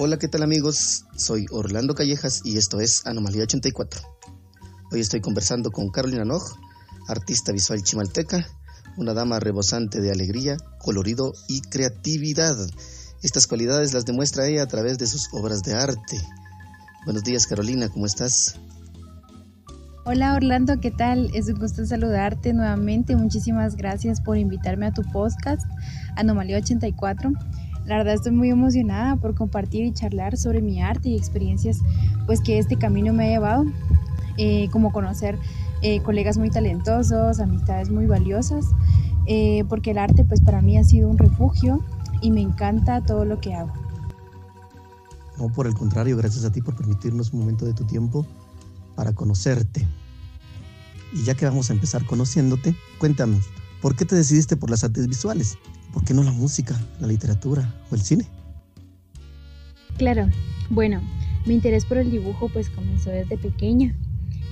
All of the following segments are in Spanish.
Hola, ¿qué tal amigos? Soy Orlando Callejas y esto es Anomalía 84. Hoy estoy conversando con Carolina Noj, artista visual chimalteca, una dama rebosante de alegría, colorido y creatividad. Estas cualidades las demuestra ella a través de sus obras de arte. Buenos días Carolina, ¿cómo estás? Hola Orlando, ¿qué tal? Es un gusto saludarte nuevamente. Muchísimas gracias por invitarme a tu podcast Anomalía 84. La verdad estoy muy emocionada por compartir y charlar sobre mi arte y experiencias pues que este camino me ha llevado, eh, como conocer eh, colegas muy talentosos, amistades muy valiosas, eh, porque el arte pues para mí ha sido un refugio y me encanta todo lo que hago. No, por el contrario, gracias a ti por permitirnos un momento de tu tiempo para conocerte. Y ya que vamos a empezar conociéndote, cuéntanos, ¿por qué te decidiste por las artes visuales? ¿Por qué no la música, la literatura o el cine? Claro, bueno, mi interés por el dibujo pues comenzó desde pequeña.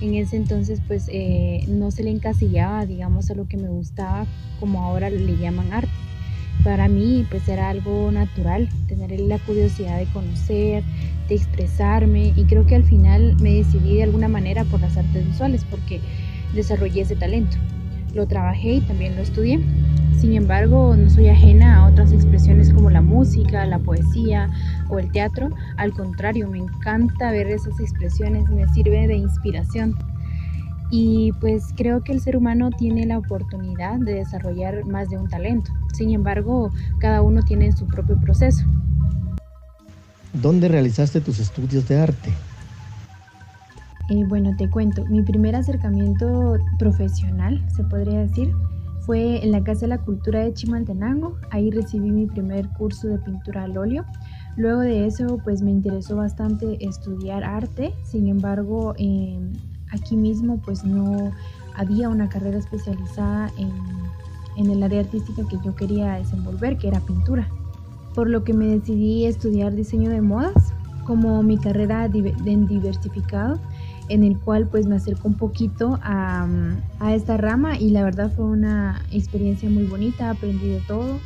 En ese entonces pues eh, no se le encasillaba, digamos, a lo que me gustaba como ahora le llaman arte. Para mí pues era algo natural tener la curiosidad de conocer, de expresarme y creo que al final me decidí de alguna manera por las artes visuales porque desarrollé ese talento. Lo trabajé y también lo estudié. Sin embargo, no soy ajena a otras expresiones como la música, la poesía o el teatro. Al contrario, me encanta ver esas expresiones, me sirve de inspiración. Y pues creo que el ser humano tiene la oportunidad de desarrollar más de un talento. Sin embargo, cada uno tiene su propio proceso. ¿Dónde realizaste tus estudios de arte? Eh, bueno, te cuento, mi primer acercamiento profesional, se podría decir, fue en la Casa de la Cultura de Chimaltenango. Ahí recibí mi primer curso de pintura al óleo. Luego de eso, pues me interesó bastante estudiar arte. Sin embargo, em, aquí mismo, pues no había una carrera especializada en, el área artística que yo quería desenvolver, que era pintura. Por lo que me decidí estudiar diseño de modas como mi carrera en diversificado en el cual pues me acerco un poquito a, esta rama y la verdad fue una experiencia muy bonita, aprendí de todo.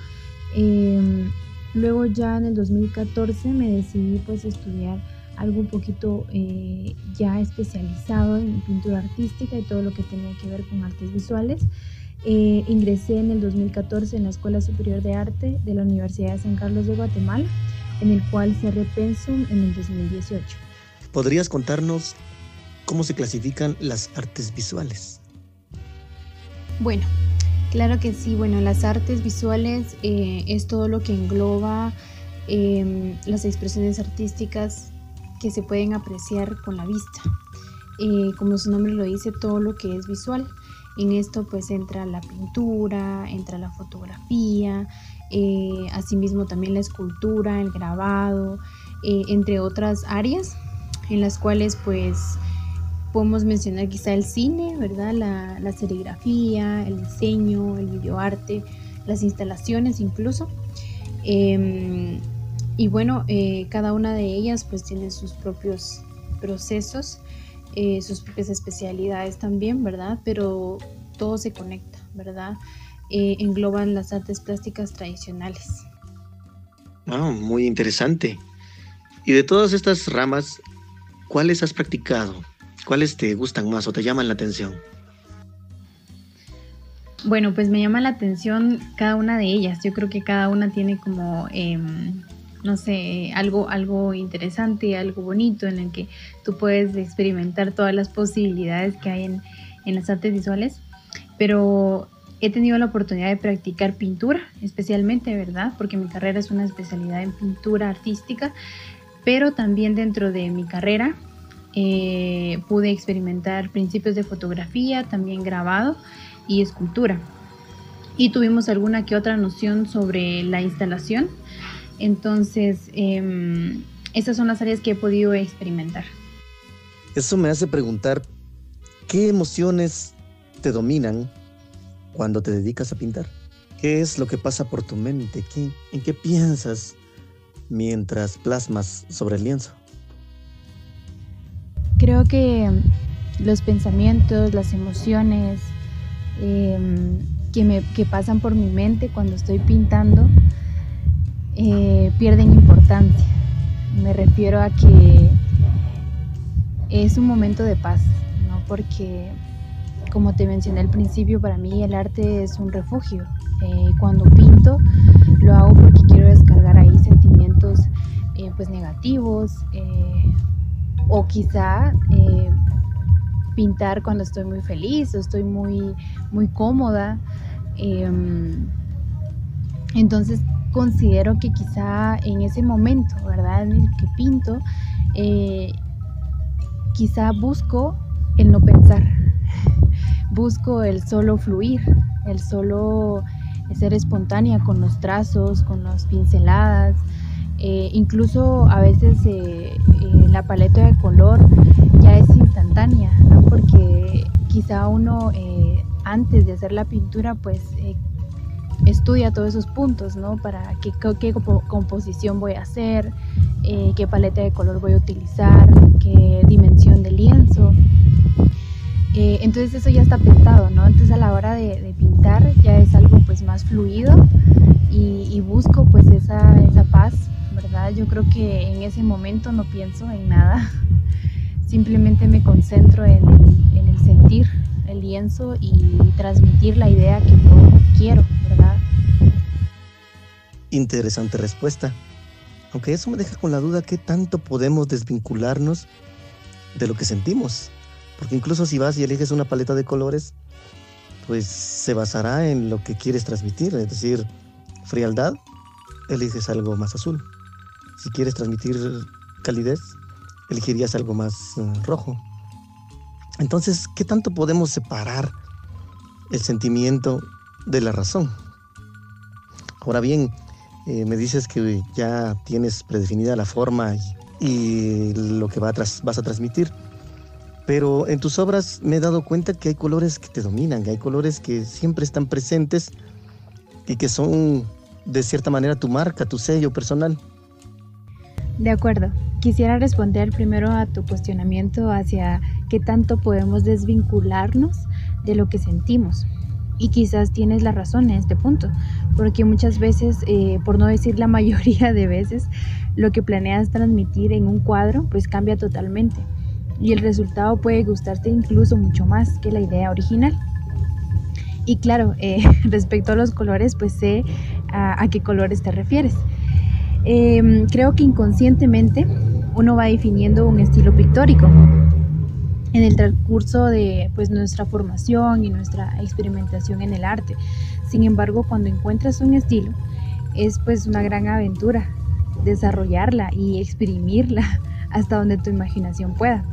Em, luego ya en el 2014 me decidí pues estudiar algo un poquito eh, ya especializado en pintura artística y todo lo que tenía que ver con artes visuales. Eh, ingresé en el 2014 en la Escuela Superior de Arte de la Universidad de San Carlos de Guatemala, en el cual cerré Pensum en el 2018. ¿Podrías contarnos cómo se clasifican las artes visuales. Bueno, claro que sí. Bueno, las artes visuales eh, es todo lo que engloba em, las expresiones artísticas que se pueden apreciar con la vista. Eh, como su nombre lo dice, todo lo que es visual. En esto pues entra la pintura, entra la fotografía, eh, asimismo también la escultura, el grabado, entre otras áreas en las cuales pues Podemos mencionar quizá el cine, ¿verdad? La, serigrafía, el diseño, el videoarte, las instalaciones incluso. Em, y bueno, eh, cada una de ellas pues tiene sus propios procesos, eh, sus propias especialidades también, ¿verdad? Pero todo se conecta, ¿verdad? Eh, engloban las artes plásticas tradicionales. Ah, muy interesante. Y de todas estas ramas, ¿cuáles has practicado? ¿Cuáles te gustan más o te llaman la atención? Bueno, pues me llama la atención cada una de ellas. Yo creo que cada una tiene como, em, no sé, algo, algo interesante, algo bonito en el que tú puedes experimentar todas las posibilidades que hay en, en las artes visuales. Pero he tenido la oportunidad de practicar pintura, especialmente, ¿verdad? Porque mi carrera es una especialidad en pintura artística, pero también dentro de mi carrera eh, pude experimentar principios de fotografía, también grabado y escultura. Y tuvimos alguna que otra noción sobre la instalación. Entonces, eh, esas son las áreas que he podido experimentar. Eso me hace preguntar, ¿qué emociones te dominan cuando te dedicas a pintar? ¿Qué es lo que pasa por tu mente? ¿Qué, ¿En qué piensas mientras plasmas sobre el lienzo? Creo que los pensamientos, las emociones em, que, me, pasan por mi mente cuando estoy pintando eh, pierden importancia. Me refiero a que es un momento de paz, ¿no? Porque, como te mencioné al principio, para mí el arte es un refugio. Eh, cuando pinto, lo hago porque quiero descargar ahí sentimientos eh, pues negativos o quizá pintar cuando estoy muy feliz o estoy muy, muy cómoda. Em, entonces considero que quizá en ese momento, ¿verdad? En el que pinto, quizá busco el no pensar, busco el solo fluir, el solo ser espontánea con los trazos, con las pinceladas, eh, incluso a veces eh, eh, la paleta de color ya es instantánea, porque quizá uno antes de hacer la pintura pues estudia todos esos puntos, ¿no? Para qué, composición voy a hacer, qué paleta de color voy a utilizar, qué dimensión de lienzo. Entonces eso ya está pintado, ¿no? Entonces a la hora de, pintar ya es algo pues más fluido y, busco pues esa paz, ¿verdad? Yo creo que en ese momento no pienso en nada, simplemente me concentro en el sentir el lienzo y transmitir la idea que yo quiero, ¿verdad? Interesante respuesta. Aunque eso me deja con la duda qué tanto podemos desvincularnos de lo que sentimos. Porque incluso si vas y eliges una paleta de colores, pues se basará en lo que quieres transmitir. Es decir, frialdad, eliges algo más azul. Si quieres transmitir calidez, elegirías algo más eh, rojo. Entonces, ¿qué tanto podemos separar el sentimiento de la razón? Ahora bien, eh, me dices que ya tienes predefinida la forma y, lo que vas a transmitir, pero en tus obras me he dado cuenta que hay colores que te dominan, que hay colores que siempre están presentes y que son de cierta manera tu marca, tu sello personal. De acuerdo. Quisiera responder primero a tu cuestionamiento hacia qué tanto podemos desvincularnos de lo que sentimos y quizás tienes la razón en este punto, porque muchas veces, eh, por no decir la mayoría de veces, lo que planeas transmitir en un cuadro pues cambia totalmente y el resultado puede gustarte incluso mucho más que la idea original. Y claro, eh, respecto a los colores, pues sé a, qué colores te refieres. Em, creo que inconscientemente uno va definiendo un estilo pictórico en el transcurso de pues, nuestra formación y nuestra experimentación en el arte. Sin embargo, cuando encuentras un estilo, es pues una gran aventura desarrollarla y exprimirla hasta donde tu imaginación pueda.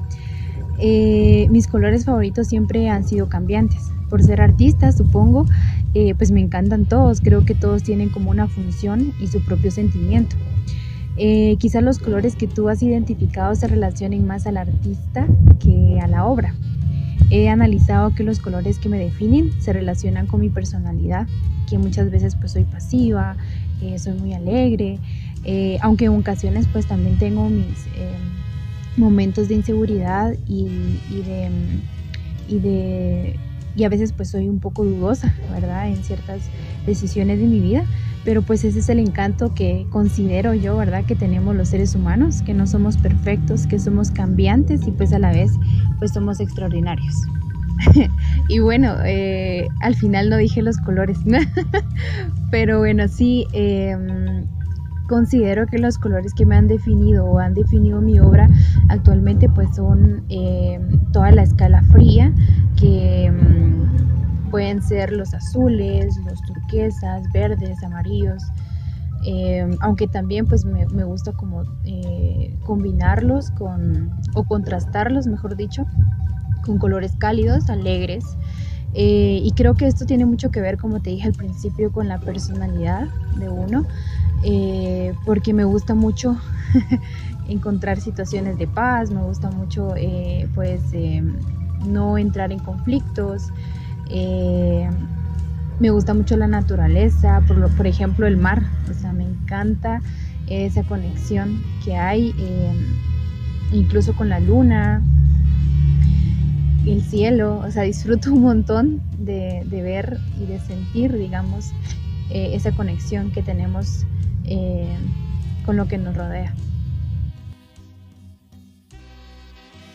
Eh, mis colores favoritos siempre han sido cambiantes. Por ser artista, supongo, eh, pues me encantan todos. Creo que todos tienen como una función y su propio sentimiento. Eh, quizás los colores que tú has identificado se relacionen más al artista que a la obra. He analizado que los colores que me definen se relacionan con mi personalidad, que muchas veces pues soy pasiva, eh, soy muy alegre, eh, aunque en ocasiones pues también tengo mis momentos de inseguridad y, de, y de y a veces pues soy un poco dudosa, ¿verdad? En ciertas decisiones de mi vida, pero pues ese es el encanto que considero yo, ¿verdad? Que tenemos los seres humanos, que no somos perfectos, que somos cambiantes y pues a la vez pues somos extraordinarios. y bueno, eh, al final no dije los colores, pero bueno, sí, em, considero que los colores que me han definido o han definido mi obra actualmente pues son em, toda la escala fría que em, pueden ser los azules, los turquesas, verdes, amarillos, eh, aunque también pues me, gusta como eh, combinarlos con, o contrastarlos, mejor dicho, con colores cálidos, alegres. Eh, y creo que esto tiene mucho que ver, como te dije al principio, con la personalidad de uno, porque me gusta mucho encontrar situaciones de paz, me gusta mucho pues no entrar en conflictos, eh, me gusta mucho la naturaleza, por, ejemplo el mar, o sea, me encanta esa conexión que hay, eh, incluso con la luna, el cielo, o sea, disfruto un montón de, ver y de sentir, digamos, eh, esa conexión que tenemos con lo que nos rodea.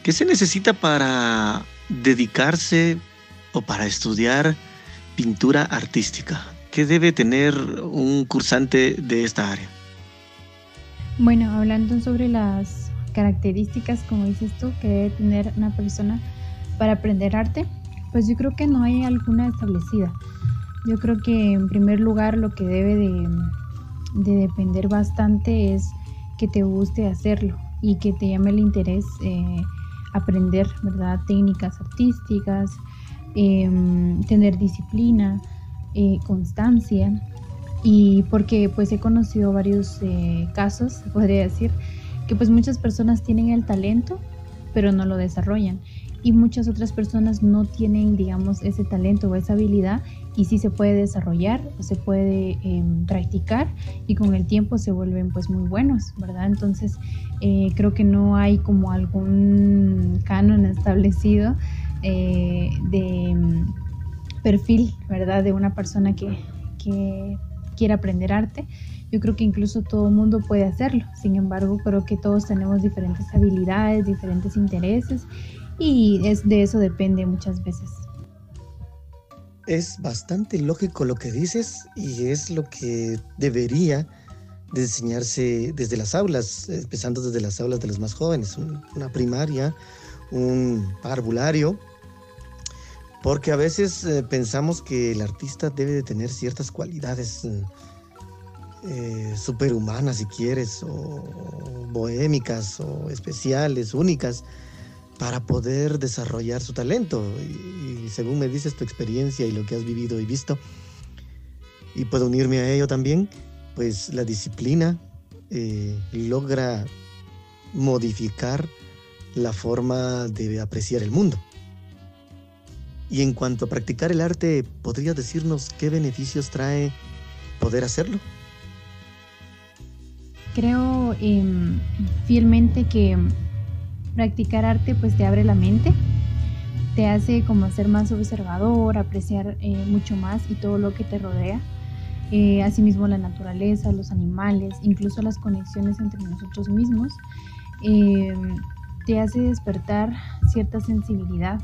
¿Qué se necesita para dedicarse o para estudiar pintura artística? ¿Qué debe tener un cursante de esta área? Bueno, hablando sobre las características, como dices tú, que debe tener una persona para aprender arte, pues yo creo que no hay alguna establecida. Yo creo que en primer lugar lo que debe de, depender bastante es que te guste hacerlo y que te llame el interés eh, aprender, ¿verdad? Técnicas artísticas, em, tener disciplina, eh, constancia y porque pues he conocido varios eh, casos, podría decir, que pues muchas personas tienen el talento pero no lo desarrollan y muchas otras personas no tienen digamos ese talento o esa habilidad y sí se puede desarrollar se puede em, practicar y con el tiempo se vuelven pues muy buenos, ¿verdad? Entonces eh, creo que no hay como algún canon establecido eh, de em, perfil, ¿verdad? De una persona que, que quiera aprender arte. Yo creo que incluso todo el mundo puede hacerlo. Sin embargo, creo que todos tenemos diferentes habilidades, diferentes intereses y es, de eso depende muchas veces. Es bastante lógico lo que dices y es lo que debería de enseñarse desde las aulas, empezando desde las aulas de los más jóvenes, una primaria, un parvulario, porque a veces eh, pensamos que el artista debe de tener ciertas cualidades eh, eh, superhumanas, si quieres, o bohémicas, o especiales, únicas, para poder desarrollar su talento. Y, según me dices tu experiencia y lo que has vivido y visto, y puedo unirme a ello también, pues la disciplina eh, logra modificar la forma de apreciar el mundo. Y en cuanto a practicar el arte, ¿podrías decirnos qué beneficios trae poder hacerlo? Creo em, fielmente que Practicar arte pues te abre la mente, te hace como ser más observador, apreciar eh, mucho más y todo lo que te rodea. Eh, asimismo la naturaleza, los animales, incluso las conexiones entre nosotros mismos, eh, te hace despertar cierta sensibilidad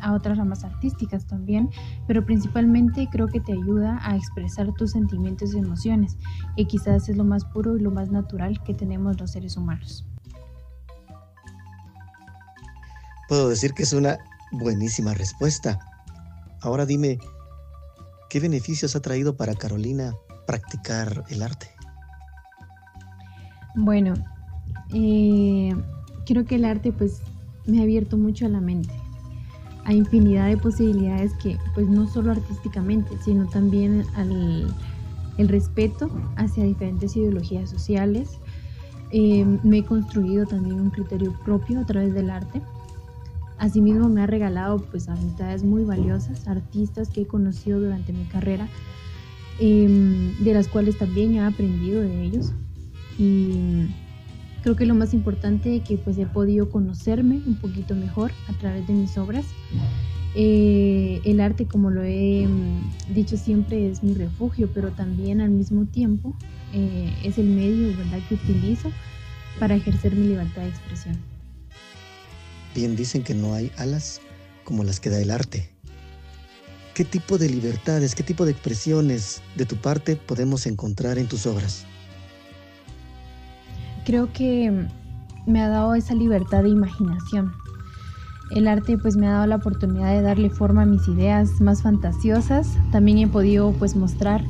a otras ramas artísticas también, pero principalmente creo que te ayuda a expresar tus sentimientos y emociones, que quizás es lo más puro y lo más natural que tenemos los seres humanos. Puedo decir que es una buenísima respuesta. Ahora dime, ¿qué beneficios ha traído para Carolina practicar el arte? Bueno, eh, creo que el arte pues me ha abierto mucho la mente a infinidad de posibilidades que pues no solo artísticamente, sino también al el respeto hacia diferentes ideologías sociales. Eh, me he construido también un criterio propio a través del arte Asimismo me ha regalado pues amistades muy valiosas, artistas que he conocido durante mi carrera, em, de las cuales también he aprendido de ellos. Y creo que lo más importante es que pues he podido conocerme un poquito mejor a través de mis obras. Eh, el arte, como lo he em, dicho siempre, es mi refugio, pero también al mismo tiempo eh, es el medio ¿verdad? que utilizo para ejercer mi libertad de expresión. Bien dicen que no hay alas como las que da el arte. ¿Qué tipo de libertades, qué tipo de expresiones de tu parte podemos encontrar en tus obras? Creo que me ha dado esa libertad de imaginación. El arte pues me ha dado la oportunidad de darle forma a mis ideas más fantasiosas. También he podido pues mostrar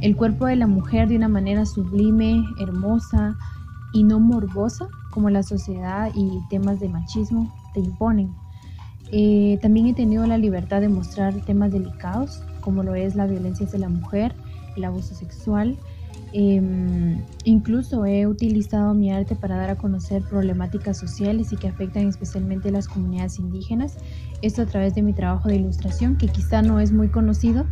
el cuerpo de la mujer de una manera sublime, hermosa y no morbosa como la sociedad y temas de machismo te imponen. Eh, también he tenido la libertad de mostrar temas delicados, como lo es la violencia hacia la mujer, el abuso sexual. Em, incluso he utilizado mi arte para dar a conocer problemáticas sociales y que afectan especialmente a las comunidades indígenas. Esto a través de mi trabajo de ilustración, que quizá no es muy conocido,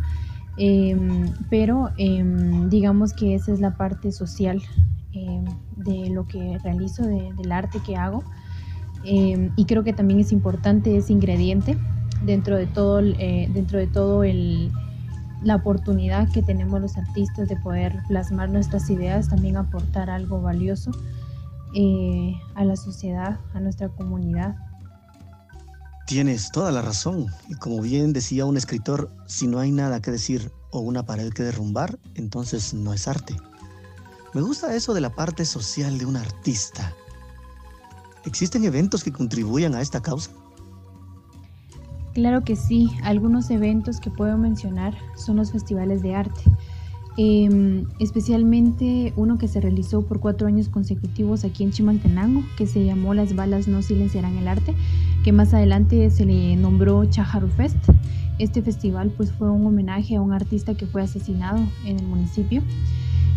em, pero em, digamos que esa es la parte social de lo que realizo, del arte que hago. Em, y creo que también es importante ese ingrediente dentro de todo, eh, dentro de todo el, la oportunidad que tenemos los artistas de poder plasmar nuestras ideas, también aportar algo valioso eh, a la sociedad, a nuestra comunidad. Tienes toda la razón. Y como bien decía un escritor, si no hay nada que decir o una pared que derrumbar, entonces no es arte. Me gusta eso de la parte social de un artista. ¿Existen eventos que contribuyan a esta causa? Claro que sí. Algunos eventos que puedo mencionar son los festivales de arte. Em, especialmente uno que se realizó por cuatro años consecutivos aquí en Chimaltenango, que se llamó Las balas no silenciarán el arte, que más adelante se le nombró Chajaru Fest. Este festival pues fue un homenaje a un artista que fue asesinado en el municipio.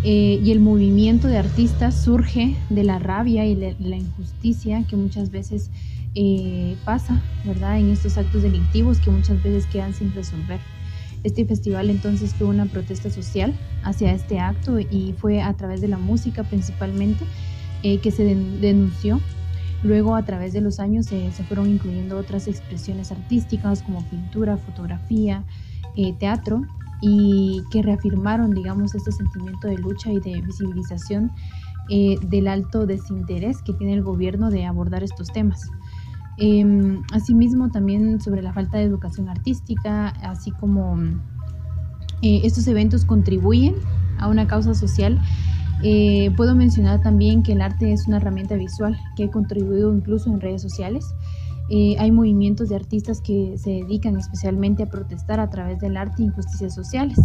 Eh, y el movimiento de artistas surge de la rabia y la injusticia que muchas veces eh, pasa, ¿verdad? En estos actos delictivos que muchas veces quedan sin resolver. Este festival entonces fue una protesta social hacia este acto y fue a través de la música principalmente eh, que se denunció. Luego a través de los años se fueron incluyendo otras expresiones artísticas como pintura, fotografía, eh, teatro y que reafirmaron, digamos, este sentimiento de lucha y de visibilización eh, del alto desinterés que tiene el gobierno de abordar estos temas. Em, asimismo, también sobre la falta de educación artística, así como eh, estos eventos contribuyen a una causa social. Eh, puedo mencionar también que el arte es una herramienta visual que ha contribuido incluso en redes sociales. Eh, hay movimientos de artistas que se dedican especialmente a protestar a través del arte e injusticias sociales.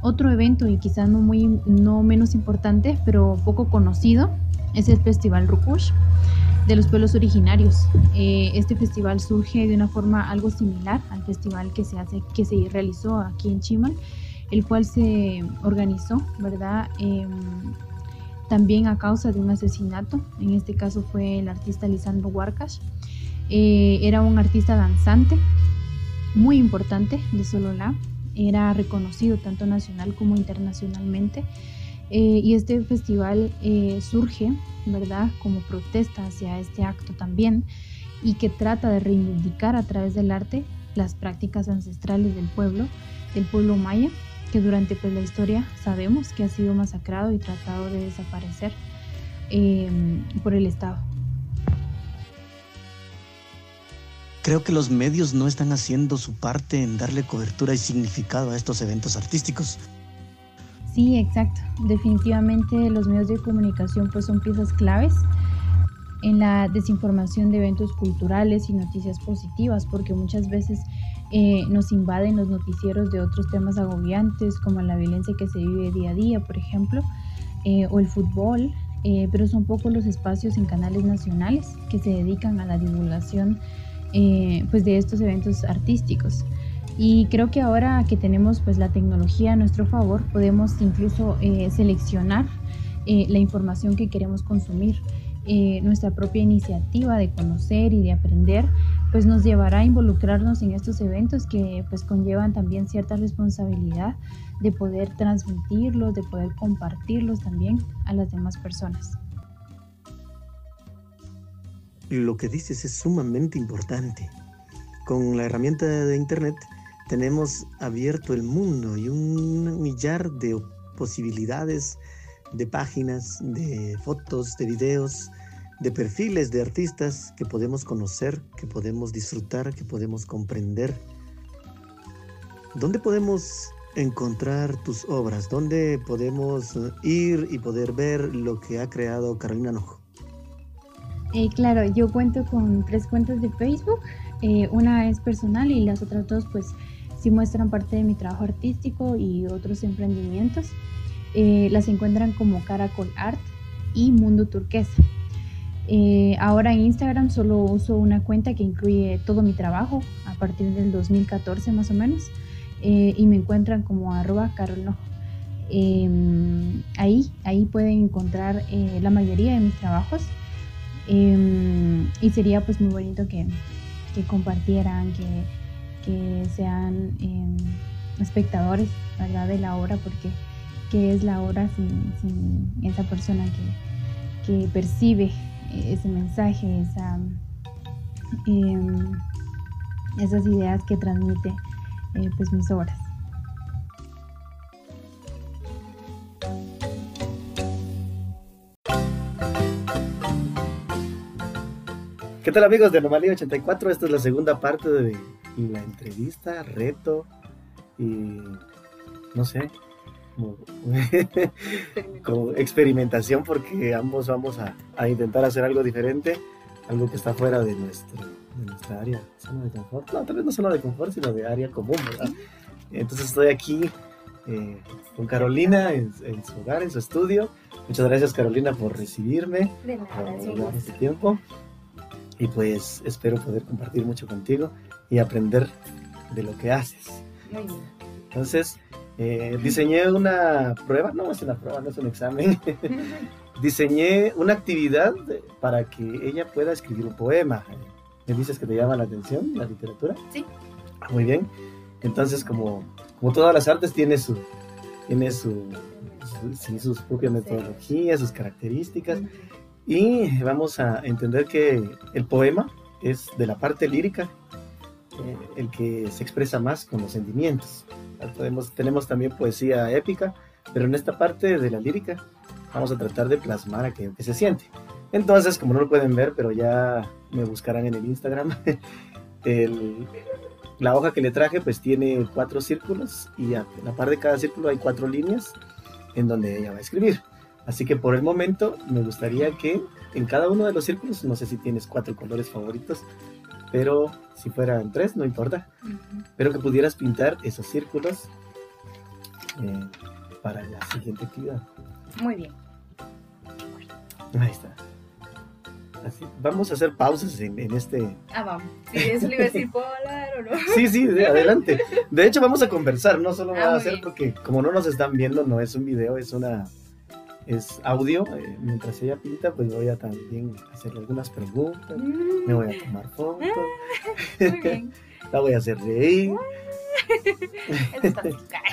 Otro evento, y quizás no, muy, no menos importante, pero poco conocido, es el Festival Rukush de los pueblos originarios. Eh, este festival surge de una forma algo similar al festival que se, hace, que se realizó aquí en Chimal, el cual se organizó, ¿verdad? Em, también a causa de un asesinato, en este caso fue el artista Lisandro Huarcash. Eh, era un artista danzante muy importante de Sololá, era reconocido tanto nacional como internacionalmente. Eh, y este festival surge ¿verdad? Como protesta hacia este acto también y que trata de reivindicar a través del arte las prácticas ancestrales del pueblo, del pueblo maya, que durante pues, la historia sabemos que ha sido masacrado y tratado de desaparecer por el Estado. Creo que los medios no están haciendo su parte en darle cobertura y significado a estos eventos artísticos. Sí, exacto. Definitivamente los medios de comunicación pues son piezas claves en la desinformación de eventos culturales y noticias positivas, porque muchas veces eh, nos invaden los noticieros de otros temas agobiantes, como la violencia que se vive día a día, por ejemplo, eh, o el fútbol, eh, pero son pocos los espacios en canales nacionales que se dedican a la divulgación pues de estos eventos artísticos. Y creo que ahora que tenemos pues la tecnología a nuestro favor, podemos incluso eh, seleccionar eh, la información que queremos consumir. Eh, nuestra propia iniciativa de conocer y de aprender pues nos llevará a involucrarnos en estos eventos que pues conllevan también cierta responsabilidad de poder transmitirlos, de poder compartirlos también a las demás personas. Lo que dices es sumamente importante. Con la herramienta de Internet tenemos abierto el mundo y un millar de posibilidades de páginas, de fotos, de videos, de perfiles de artistas que podemos conocer, que podemos disfrutar, que podemos comprender. ¿Dónde podemos encontrar tus obras? ¿Dónde podemos ir y poder ver lo que ha creado Carolina Nojo? Eh, claro, yo cuento con tres cuentas de Facebook. Eh, una es personal y las otras dos pues sí muestran parte de mi trabajo artístico y otros emprendimientos. Eh, las encuentran como Caracol Art y Mundo Turquesa. Ahora en Instagram solo uso una cuenta que incluye todo mi trabajo a partir del 2014 más o menos y me encuentran como arroba carolnojo. Em, ahí, ahí pueden encontrar la mayoría de mis trabajos em, y sería pues muy bonito que, que compartieran, que, que sean em, espectadores de la obra, porque ¿qué es la obra sin, esa persona que, percibe ese mensaje, esa, em, esas ideas que transmite eh, pues mis obras? ¿Qué tal amigos de Anomalía 84? Esta es la segunda parte de la entrevista, reto y no sé, como, experimentación porque ambos vamos a, intentar hacer algo diferente, algo que está fuera de, nuestro, de nuestra área, zona de confort. No, tal vez no zona de confort, sino de área común, ¿verdad? Entonces estoy aquí eh, con Carolina en, su hogar, en su estudio. Muchas gracias Carolina por recibirme, de nada, por este tiempo. Y pues espero poder compartir mucho contigo y aprender de lo que haces. Muy bien. Entonces, eh, diseñé una prueba, no es una prueba, no es un examen. diseñé una actividad para que ella pueda escribir un poema. ¿Me dices que te llama la atención la literatura? Sí. Muy bien. Entonces, como, como todas las artes, tiene su, tiene su, sus propias metodologías, sus características. Y vamos a entender que el poema es de la parte lírica eh, el que se expresa más con los sentimientos. Tenemos también poesía épica, pero en esta parte de la lírica vamos a tratar de plasmar aquello que se siente. Entonces, como no lo pueden ver, pero ya me buscarán en el Instagram, la hoja que le traje pues tiene cuatro círculos y a la par de cada círculo hay cuatro líneas en donde ella va a escribir. Así que por el momento me gustaría que en cada uno de los círculos, no sé si tienes cuatro colores favoritos, pero si fuera en tres, no importa. Pero que pudieras pintar esos círculos eh, para la siguiente actividad. Muy bien. Ahí está. Así, vamos a hacer pausas en, este. Ah, vamos. Sí, eso le iba a decir, ¿puedo hablar o no? Sí, sí, adelante. De hecho, vamos a conversar, no solo ah, a hacer porque, como no nos están viendo, no es un video, es una es audio. Eh, mientras ella pinta, pues voy a también hacerle algunas preguntas. Mm. Me voy a tomar fotos. Muy bien. La voy a hacer reír.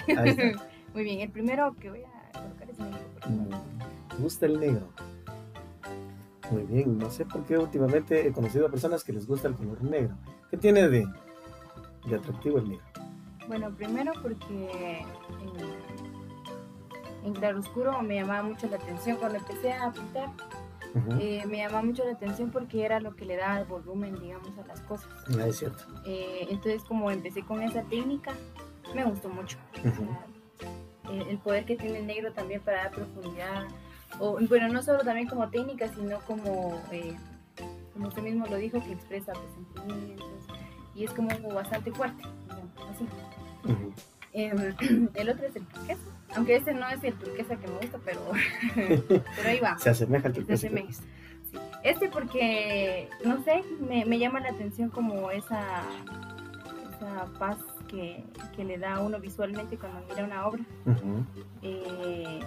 Muy bien, el primero que voy a colocar es negro. Me gusta el negro. Muy bien, no sé por qué últimamente he conocido a personas que les gusta el color negro. ¿Qué tiene de, de atractivo el negro? Bueno, primero porque en claroscuro me llamaba mucho la atención cuando empecé a pintar. Eh, me llamaba mucho la atención porque era lo que le daba el volumen, digamos, a las cosas. Ah, es cierto. Eh, entonces, como empecé con esa técnica, me gustó mucho. el, poder que tiene el negro también para dar profundidad. O, bueno, no solo también como técnica, sino como, eh, como usted mismo lo dijo, que expresa pues, sentimientos. Y es como bastante fuerte, digamos, así. Em, el otro es el turquesa, aunque este no es el turquesa que me gusta, pero, pero ahí va. Se asemeja al turquesa. Este porque, no sé, me, me, llama la atención como esa, esa paz que, que, le da a uno visualmente cuando mira una obra. Eh,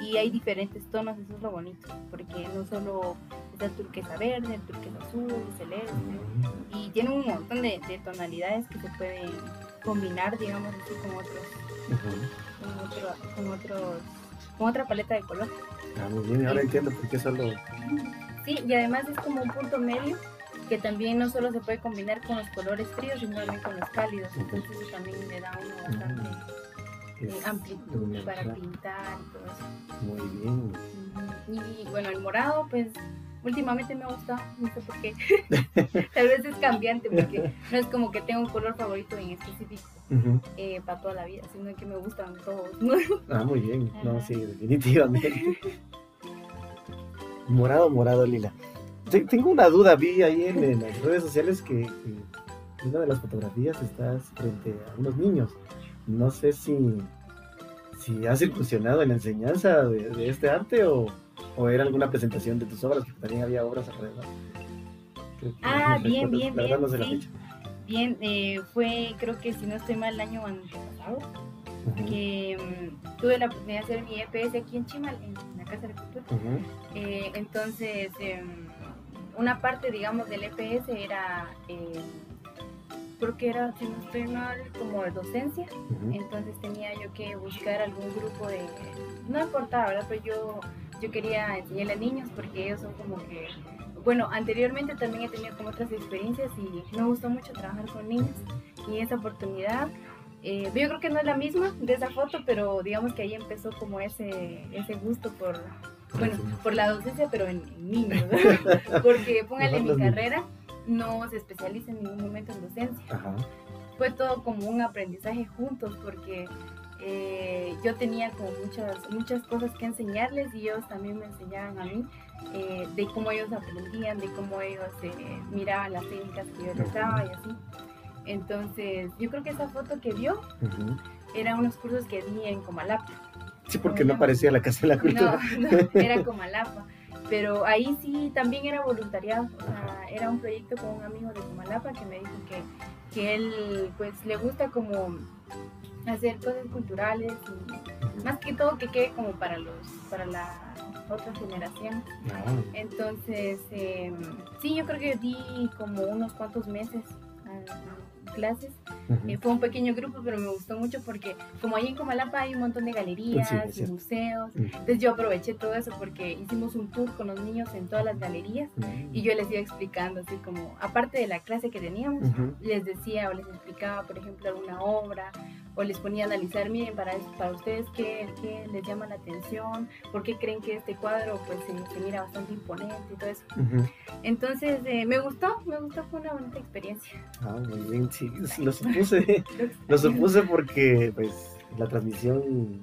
y hay diferentes tonos, eso es lo bonito, porque no solo es el turquesa verde, el turquesa azul, el celeste, y tiene un montón de, de tonalidades que se pueden combinar, digamos así, con otros, con, otros, con otra paleta de color. Ah, muy bien, ahora entiendo por qué solo... Sí, y además es como un punto medio que también no solo se puede combinar con los colores fríos, sino también con los cálidos, entonces eso también le da uno bastante eh, amplitud para pintar y todo eso. Muy bien. Y bueno, el morado, pues últimamente me gusta, no sé por qué. Tal vez es cambiante porque no es como que tenga un color favorito en específico eh, para toda la vida, sino que me gustan todos. ah, muy bien, no, sí, definitivamente. morado, morado, lila. Tengo una duda, vi ahí en, las redes sociales que, en una de las fotografías estás frente a unos niños. No sé si, si has incursionado en la enseñanza de este arte o, ¿O era alguna presentación de tus obras? Que también había obras alrededor. ah, bien, bien, bien. Bien, eh, fue, creo que si no estoy mal, el año antepasado, que mm, tuve la oportunidad de hacer mi EPS aquí en Chimal, en, la Casa de Cultura. Eh, entonces, em, una parte, digamos, del EPS era eh, creo que era, si no estoy mal, como de docencia. Entonces tenía yo que buscar algún grupo de. No importaba, ¿verdad? Pero yo yo quería enseñarle a niños porque ellos son como que, bueno, anteriormente también he tenido como otras experiencias y me gustó mucho trabajar con niños y esa oportunidad, eh, yo creo que no es la misma de esa foto, pero digamos que ahí empezó como ese, ese gusto por, bueno, por la docencia, pero en, niños, porque póngale mi carrera, no se especializa en ningún momento en docencia. Fue todo como un aprendizaje juntos, porque eh, yo tenía como muchas, muchas cosas que enseñarles y ellos también me enseñaban a mí eh, de cómo ellos aprendían, de cómo ellos eh, miraban las técnicas que yo les daba y así. Entonces, yo creo que esa foto que vio eran unos cursos que di en Comalapa. Sí, porque no parecía la Casa de la Cultura. No, no era Comalapa. Pero ahí sí también era voluntariado. O sea, era un proyecto con un amigo de Comalapa que me dijo que, que él pues le gusta como hacer cosas culturales y más que todo que quede como para los para la otra generación. Entonces eh, sí yo creo que di como unos cuantos meses clases. Eh, fue un pequeño grupo, pero me gustó mucho porque como ahí en Comalapa hay un montón de galerías y museos, entonces yo aproveché todo eso porque hicimos un tour con los niños en todas las galerías y yo les iba explicando así como, aparte de la clase que teníamos, les decía o les explicaba, por ejemplo, alguna obra o les ponía a analizar, miren, para, para ustedes qué, qué les llama la atención, por qué creen que este cuadro pues se, mira bastante imponente y todo eso. Entonces eh, me gustó, me gustó, fue una bonita experiencia. Ah, muy bien, sí, lo supuse, lo supuse porque pues la transmisión,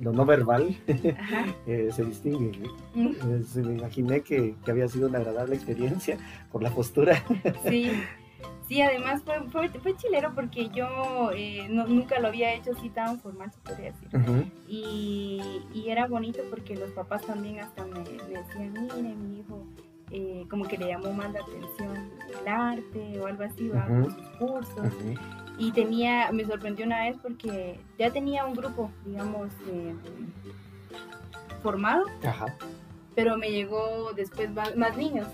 lo no verbal, eh, se distingue. me imaginé que, que, había sido una agradable experiencia por la postura. Sí, Sí, además fue, fue, fue chilero porque yo eh, nunca lo había hecho así tan formal, se podría decir. y, y, era bonito porque los papás también hasta me, decían, mire, mi hijo, eh, como que le llamó más la atención el arte o algo así, va con sus cursos. Y tenía, me sorprendió una vez porque ya tenía un grupo, digamos, eh, formado, pero me llegó después más niños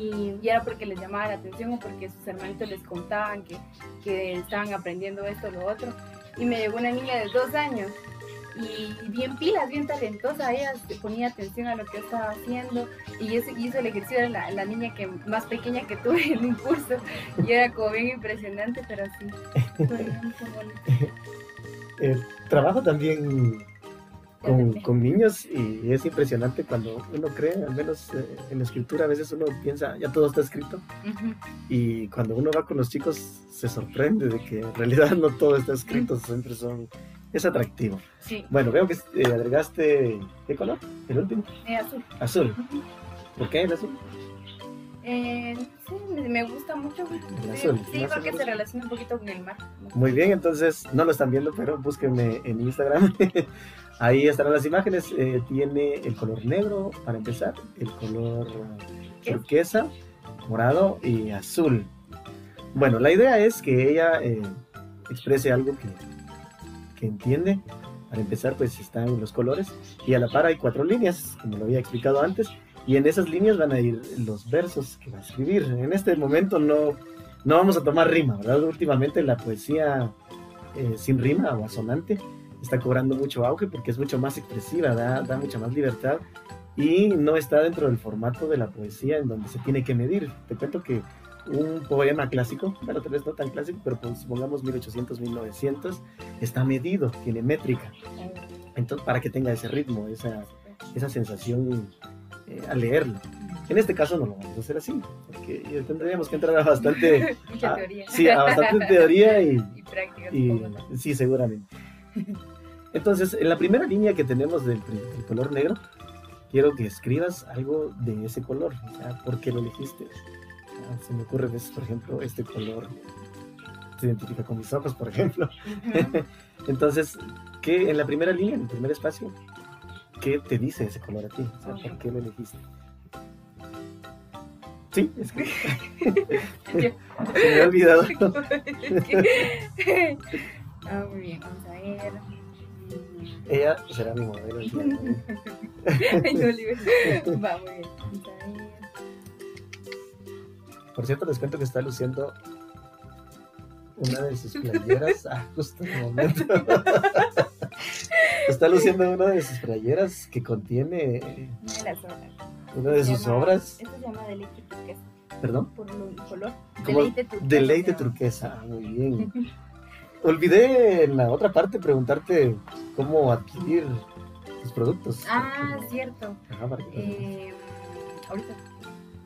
y, era porque les llamaba la atención o porque sus hermanitos les contaban que, que estaban aprendiendo esto o lo otro. Y me llegó una niña de dos años y bien pilas, bien talentosa, ella ponía atención a lo que estaba haciendo y eso hizo el ejercicio de la, la, niña que más pequeña que tuve en un curso y era como bien impresionante, pero sí, eh, trabajo también con, niños y es impresionante cuando uno cree, al menos eh, en la escritura, a veces uno piensa, ya todo está escrito, y cuando uno va con los chicos se sorprende de que en realidad no todo está escrito, siempre son... Es atractivo. Bueno, veo que eh, agregaste, ¿qué color? ¿El último? Eh, azul. Azul. ¿Por qué el azul? Eh, sí, me gusta mucho. azul, sí, porque se relaciona un poquito con el mar. Muy bien, entonces no lo están viendo, pero búsquenme en Instagram Ahí estarán las imágenes. Eh, tiene el color negro para empezar, el color turquesa, morado y azul. Bueno, la idea es que ella eh, exprese algo que, que, entiende. Para empezar, pues están los colores y a la par hay cuatro líneas, como lo había explicado antes, y en esas líneas van a ir los versos que va a escribir. En este momento no, no vamos a tomar rima, ¿verdad? Últimamente la poesía eh, sin rima o asonante está cobrando mucho auge porque es mucho más expresiva, da, da mucha más libertad y no está dentro del formato de la poesía en donde se tiene que medir. Te cuento que un poema clásico, bueno, tal vez no tan clásico, pero pues, supongamos 1800, 1900, está medido, tiene métrica. Entonces, para que tenga ese ritmo, esa, esa sensación eh, al leerlo. En este caso no lo vamos a hacer así, porque tendríamos que entrar a bastante... teoría. Sí, a bastante teoría y, y práctica. Y, sí, seguramente. Entonces, en la primera línea que tenemos del, color negro, quiero que escribas algo de ese color. O sea, ¿por qué lo elegiste? se me ocurre veces, por ejemplo, este color se identifica con mis ojos, por ejemplo. Entonces, ¿qué en la primera línea, en el primer espacio, qué te dice ese color a ti? O sea, ¿por qué lo elegiste? Sí, es que se me ha olvidado. ah, muy bien, vamos a ver. Ella será mi modelo. Va muy bien. Por cierto, les cuento que está luciendo una de sus playeras. Ah, justo en el momento. Está luciendo una de sus playeras que contiene. Una de las obras. Una de sus obras. Esto se llama Deleite Turquesa. ¿Perdón? Por el color. Deleite Turquesa. Deleite Turquesa. Ah, muy bien. Olvidé en la otra parte preguntarte cómo adquirir tus productos. Ah, cierto. Ajá, para que eh, ahorita.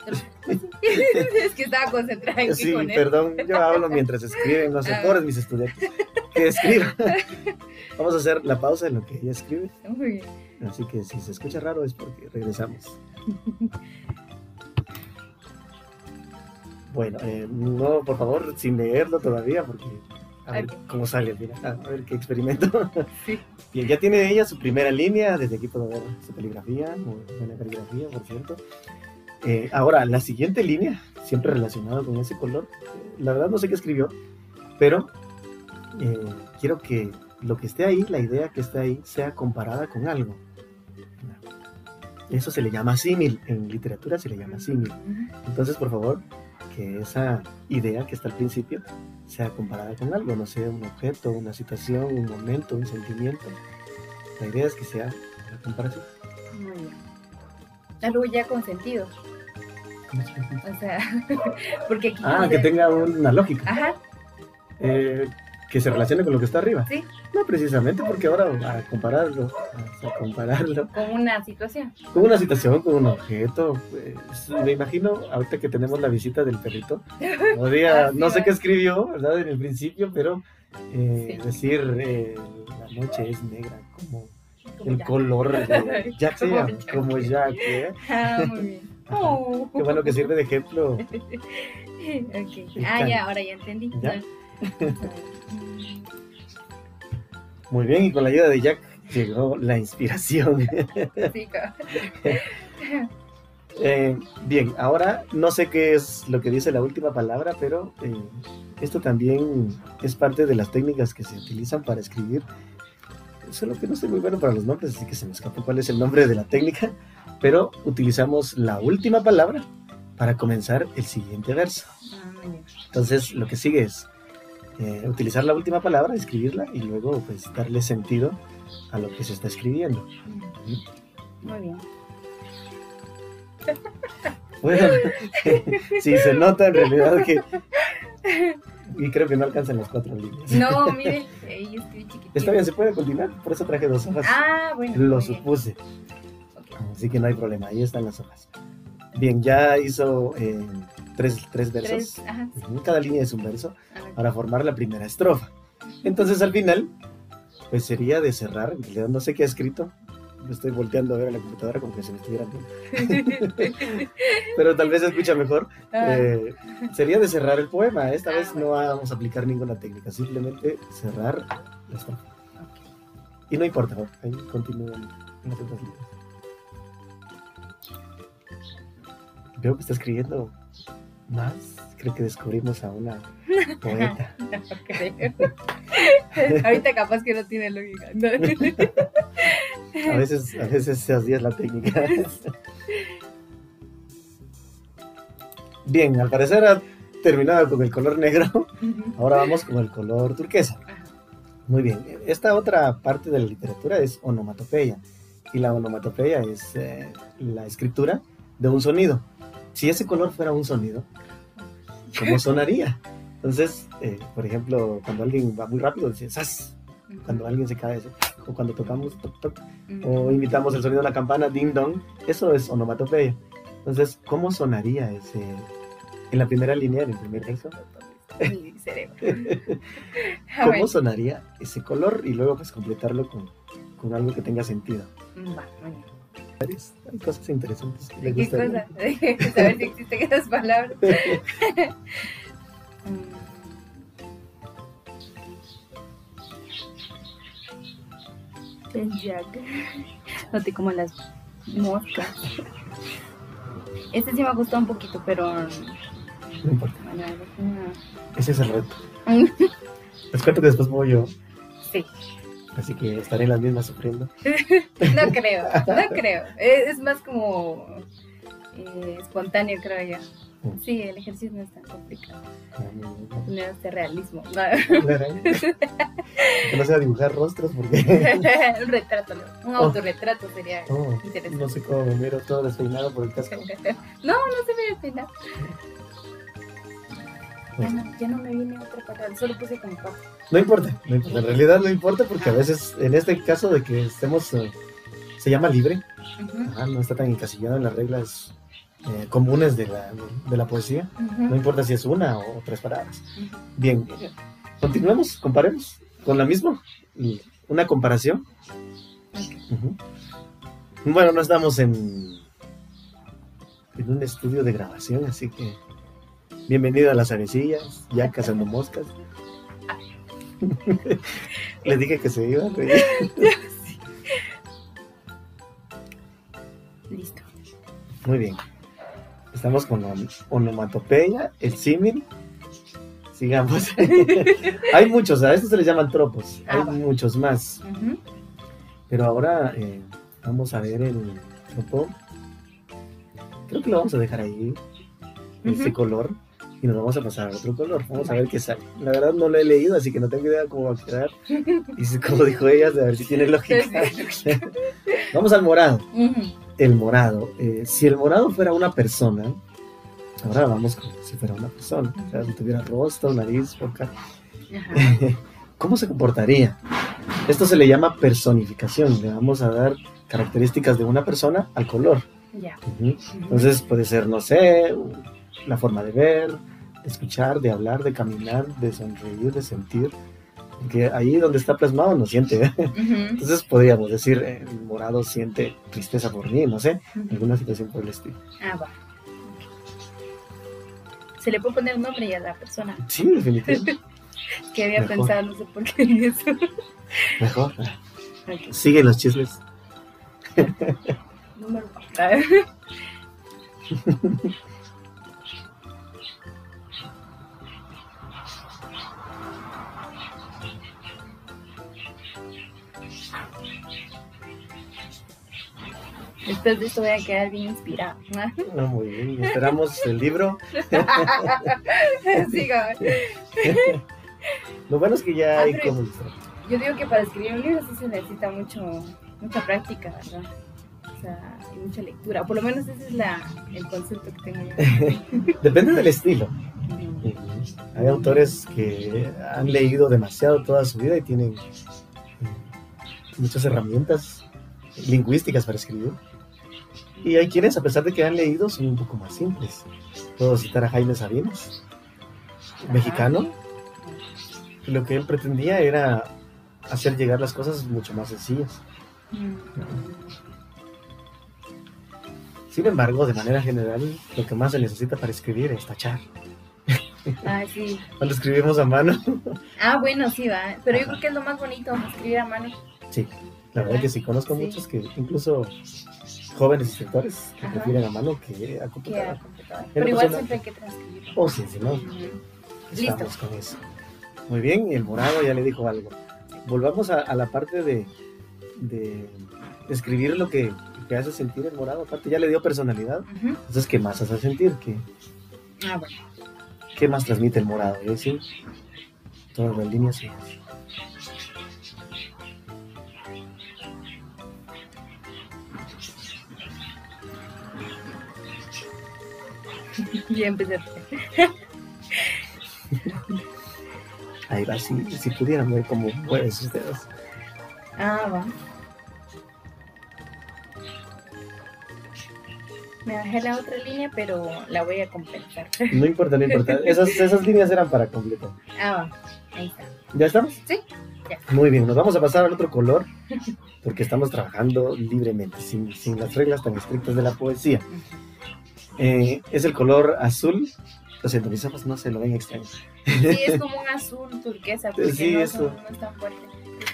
es que estaba concentrada en Sí, perdón, yo hablo mientras escriben, no sé, ah. pobres mis estudiantes. Que escriban. Vamos a hacer la pausa en lo que ella escribe. Muy bien. Así que si se escucha raro es porque regresamos. Bueno, eh, no, por favor, sin leerlo todavía, porque a ver cómo sale, mira, a ver qué experimento. Sí. Bien, ya tiene ella su primera línea, desde aquí puedo ver su caligrafía, muy buena caligrafía, por cierto. Eh, ahora, la siguiente línea, siempre relacionada con ese color, la verdad no sé qué escribió, pero eh, quiero que lo que esté ahí, la idea que esté ahí, sea comparada con algo. Eso se le llama símil, en literatura se le llama símil. Entonces, por favor, que esa idea que está al principio sea comparada con algo, no sea un objeto, una situación, un momento, un sentimiento. La idea es que sea la comparación. Muy bien. Algo ya con sentido. O sea, porque aquí Ah, que tenga una lógica. Ajá. Eh, que se relacione con lo que está arriba. Sí. No precisamente, porque ahora a compararlo, a compararlo. Con una situación. Con una situación, con un objeto. Pues, me imagino, ahorita que tenemos la visita del perrito, no sé qué escribió, ¿verdad? En el principio, pero eh, decir eh, la noche es negra, como, el color de Jack, sea, como Jack. ¿eh? Ah, muy bien. Oh. Qué bueno que sirve de ejemplo. okay. Ah, ya, ahora ya entendí. ¿Ya? Muy bien, y con la ayuda de Jack llegó la inspiración. Eh, bien, ahora no sé qué es lo que dice la última palabra, pero eh, esto también es parte de las técnicas que se utilizan para escribir. Solo que no soy muy bueno para los nombres, así que se me escapó cuál es el nombre de la técnica, pero utilizamos la última palabra para comenzar el siguiente verso. Ah, Entonces, lo que sigue es eh, utilizar la última palabra, escribirla y luego pues darle sentido a lo que se está escribiendo. Muy bien. Bueno, sí, se nota en realidad que... Y creo que no alcanzan las cuatro líneas. No, miren, ahí estoy chiquitito. Está bien, se puede continuar, por eso traje dos hojas. Ah, bueno. Lo supuse. Así que no hay problema, ahí están las hojas. Bien, ya hizo eh, tres, tres versos. Cada línea es un verso para formar la primera estrofa. Entonces al final, pues sería de cerrar, no sé qué ha escrito, me estoy volteando a ver a la computadora como que se me estuviera viendo. Pero tal vez se escucha mejor. Ah. Eh, sería de cerrar el poema. Esta ah, vez no vamos a aplicar ninguna técnica, simplemente cerrar la estrofa. Y no importa, ahí continúan las otras líneas. Veo que está escribiendo más. Creo que descubrimos a una poeta. no creo. Ahorita capaz que no tiene lógica. a veces, a veces se hacía la técnica. Bien, al parecer ha terminado con el color negro. Ahora vamos con el color turquesa. Muy bien. Esta otra parte de la literatura es onomatopeya. Y la onomatopeya es eh, la escritura de un sonido si ese color fuera un sonido, ¿cómo sonaría? Entonces, eh, por ejemplo, cuando alguien va muy rápido, dice ¡zas! Cuando alguien se cae, o cuando tocamos, toc, toc, o imitamos el sonido de la campana, ding dong, eso es onomatopeya. Entonces, ¿cómo sonaría ese, en la primera línea, en el primer verso? ¿Cómo sonaría ese color? Y luego, pues, completarlo con, con algo que tenga sentido. Va, hay cosas interesantes. Que ¿Qué cosas? Saber si existen esas palabras. El Jack. Noté como las moscas. Este sí me gustó un poquito, pero. No importa. Ese es el reto. Les cuento que después voy yo. Sí. Así que estaré en las mismas sufriendo. no creo, no creo. Es, más como eh, espontáneo, creo yo. Mm. Sí, el ejercicio no es tan complicado. No es de realismo. que no sea dibujar rostros porque... un retrato, un oh. autorretrato sería oh, interesante. No sé cómo me miro todo despeinado por el casco. no, no se ve despeinado. Ya no, ya no me viene otra palabra, solo puse como No importa, no importa, en realidad no importa porque a veces, en este caso de que estemos eh, se llama libre, no está tan encasillado en las reglas eh, comunes de la, de, la poesía, no importa si es una o tres palabras. Bien, continuemos, comparemos con la misma, una comparación. Bueno, no estamos en, en un estudio de grabación, así que bienvenido a las avecillas, ya cazando moscas. Le dije que se iba a Listo. Muy bien. Estamos con onomatopeya, el símil. Sigamos. Hay muchos, a estos se les llaman tropos. Hay ah, muchos más. Pero ahora eh, vamos a ver el tropo. Creo que lo vamos a dejar ahí. Ese color y nos vamos a pasar a otro color. Vamos a ver qué sale. La verdad no lo he leído, así que no tengo idea cómo va a quedar. Y como dijo ella, a ver si tiene lógica. vamos al morado. El morado. Eh, si el morado fuera una persona, ahora vamos como si fuera una persona. O sea, si tuviera rostro, nariz, boca. ¿Cómo se comportaría? Esto se le llama personificación. Le vamos a dar características de una persona al color. Entonces puede ser, no sé, la forma de ver, de escuchar, de hablar, de caminar, de sonreír, de sentir. Porque ahí donde está plasmado no siente. Entonces podríamos decir, el morado siente tristeza por mí, no sé, alguna situación por el estilo. Ah, va. ¿Se le puede poner un nombre a la persona? Sí, definitivamente. que había pensado, no sé por qué eso. Mejor. Sigue los chismes. Número. Después de esto voy a quedar bien inspirada. Ah, muy bien, esperamos el libro. Lo bueno es que ya ah, hay como... Yo digo que para escribir un libro sí se necesita mucho, mucha práctica, ¿verdad? O sea, hay mucha lectura. Por lo menos ese es la, el concepto que tengo yo. Depende del estilo. Hay autores que han leído demasiado toda su vida y tienen muchas herramientas lingüísticas para escribir. Y hay quienes, a pesar de que han leído, son un poco más simples. Puedo citar a Jaime Sabines, mexicano. lo que él pretendía era hacer llegar las cosas mucho más sencillas. Sin embargo, de manera general, lo que más se necesita para escribir es tachar. Ah, sí. Cuando escribimos a mano. Ah, bueno, sí, va. Pero yo creo que es lo más bonito, escribir a mano. Sí, la verdad que sí, conozco muchos que incluso jóvenes escritores que prefieren a mano que a computadora. Pero igual siempre hay que transcribir. Oh, sí, sí, no. Estamos con eso. Muy bien, el morado ya le dijo algo. Volvamos a, la parte de, de, escribir lo que, que, hace sentir el morado. Aparte, ya le dio personalidad. Entonces, ¿qué más hace sentir? ¿Qué, ah, bueno. ¿Qué más transmite el morado? ¿Eh? ¿Sí? Todas las líneas, sí. ya empecé. Ahí va, si, si pudieran ver cómo mueven sus dedos. Ah, va. Me bajé la otra línea, pero la voy a completar. No importa, no importa. Esas, esas líneas eran para completar. Ah, va. Ahí está. ¿Ya estamos? Sí. Ya. Muy bien, nos vamos a pasar al otro color porque estamos trabajando libremente, sin, sin las reglas tan estrictas de la poesía. Eh, es el color azul. Lo siento, mis ojos no se lo ven extraño. Sí, es como un azul turquesa, porque sí, no, eso. no es tan fuerte.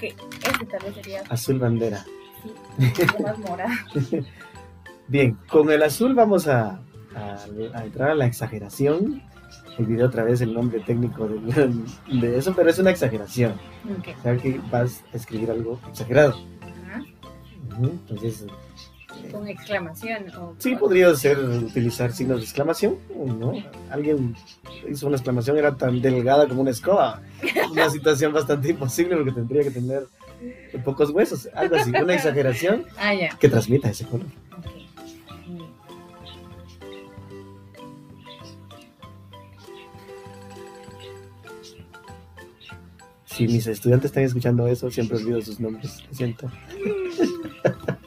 que este tal vez sería... Azul bandera. Sí, más morado. Bien, con el azul vamos a, a, entrar a la exageración. Olvidé otra vez el nombre técnico de, de eso, pero es una exageración. Okay. O sea que vas a escribir algo exagerado. Entonces, con exclamación. sí, podría ser utilizar signos de exclamación, ¿no? Alguien hizo una exclamación, era tan delgada como una escoba. Una situación bastante imposible porque tendría que tener pocos huesos, algo así, una exageración ah, que transmita ese color. Si mis estudiantes están escuchando eso, siempre olvido sus nombres, lo siento.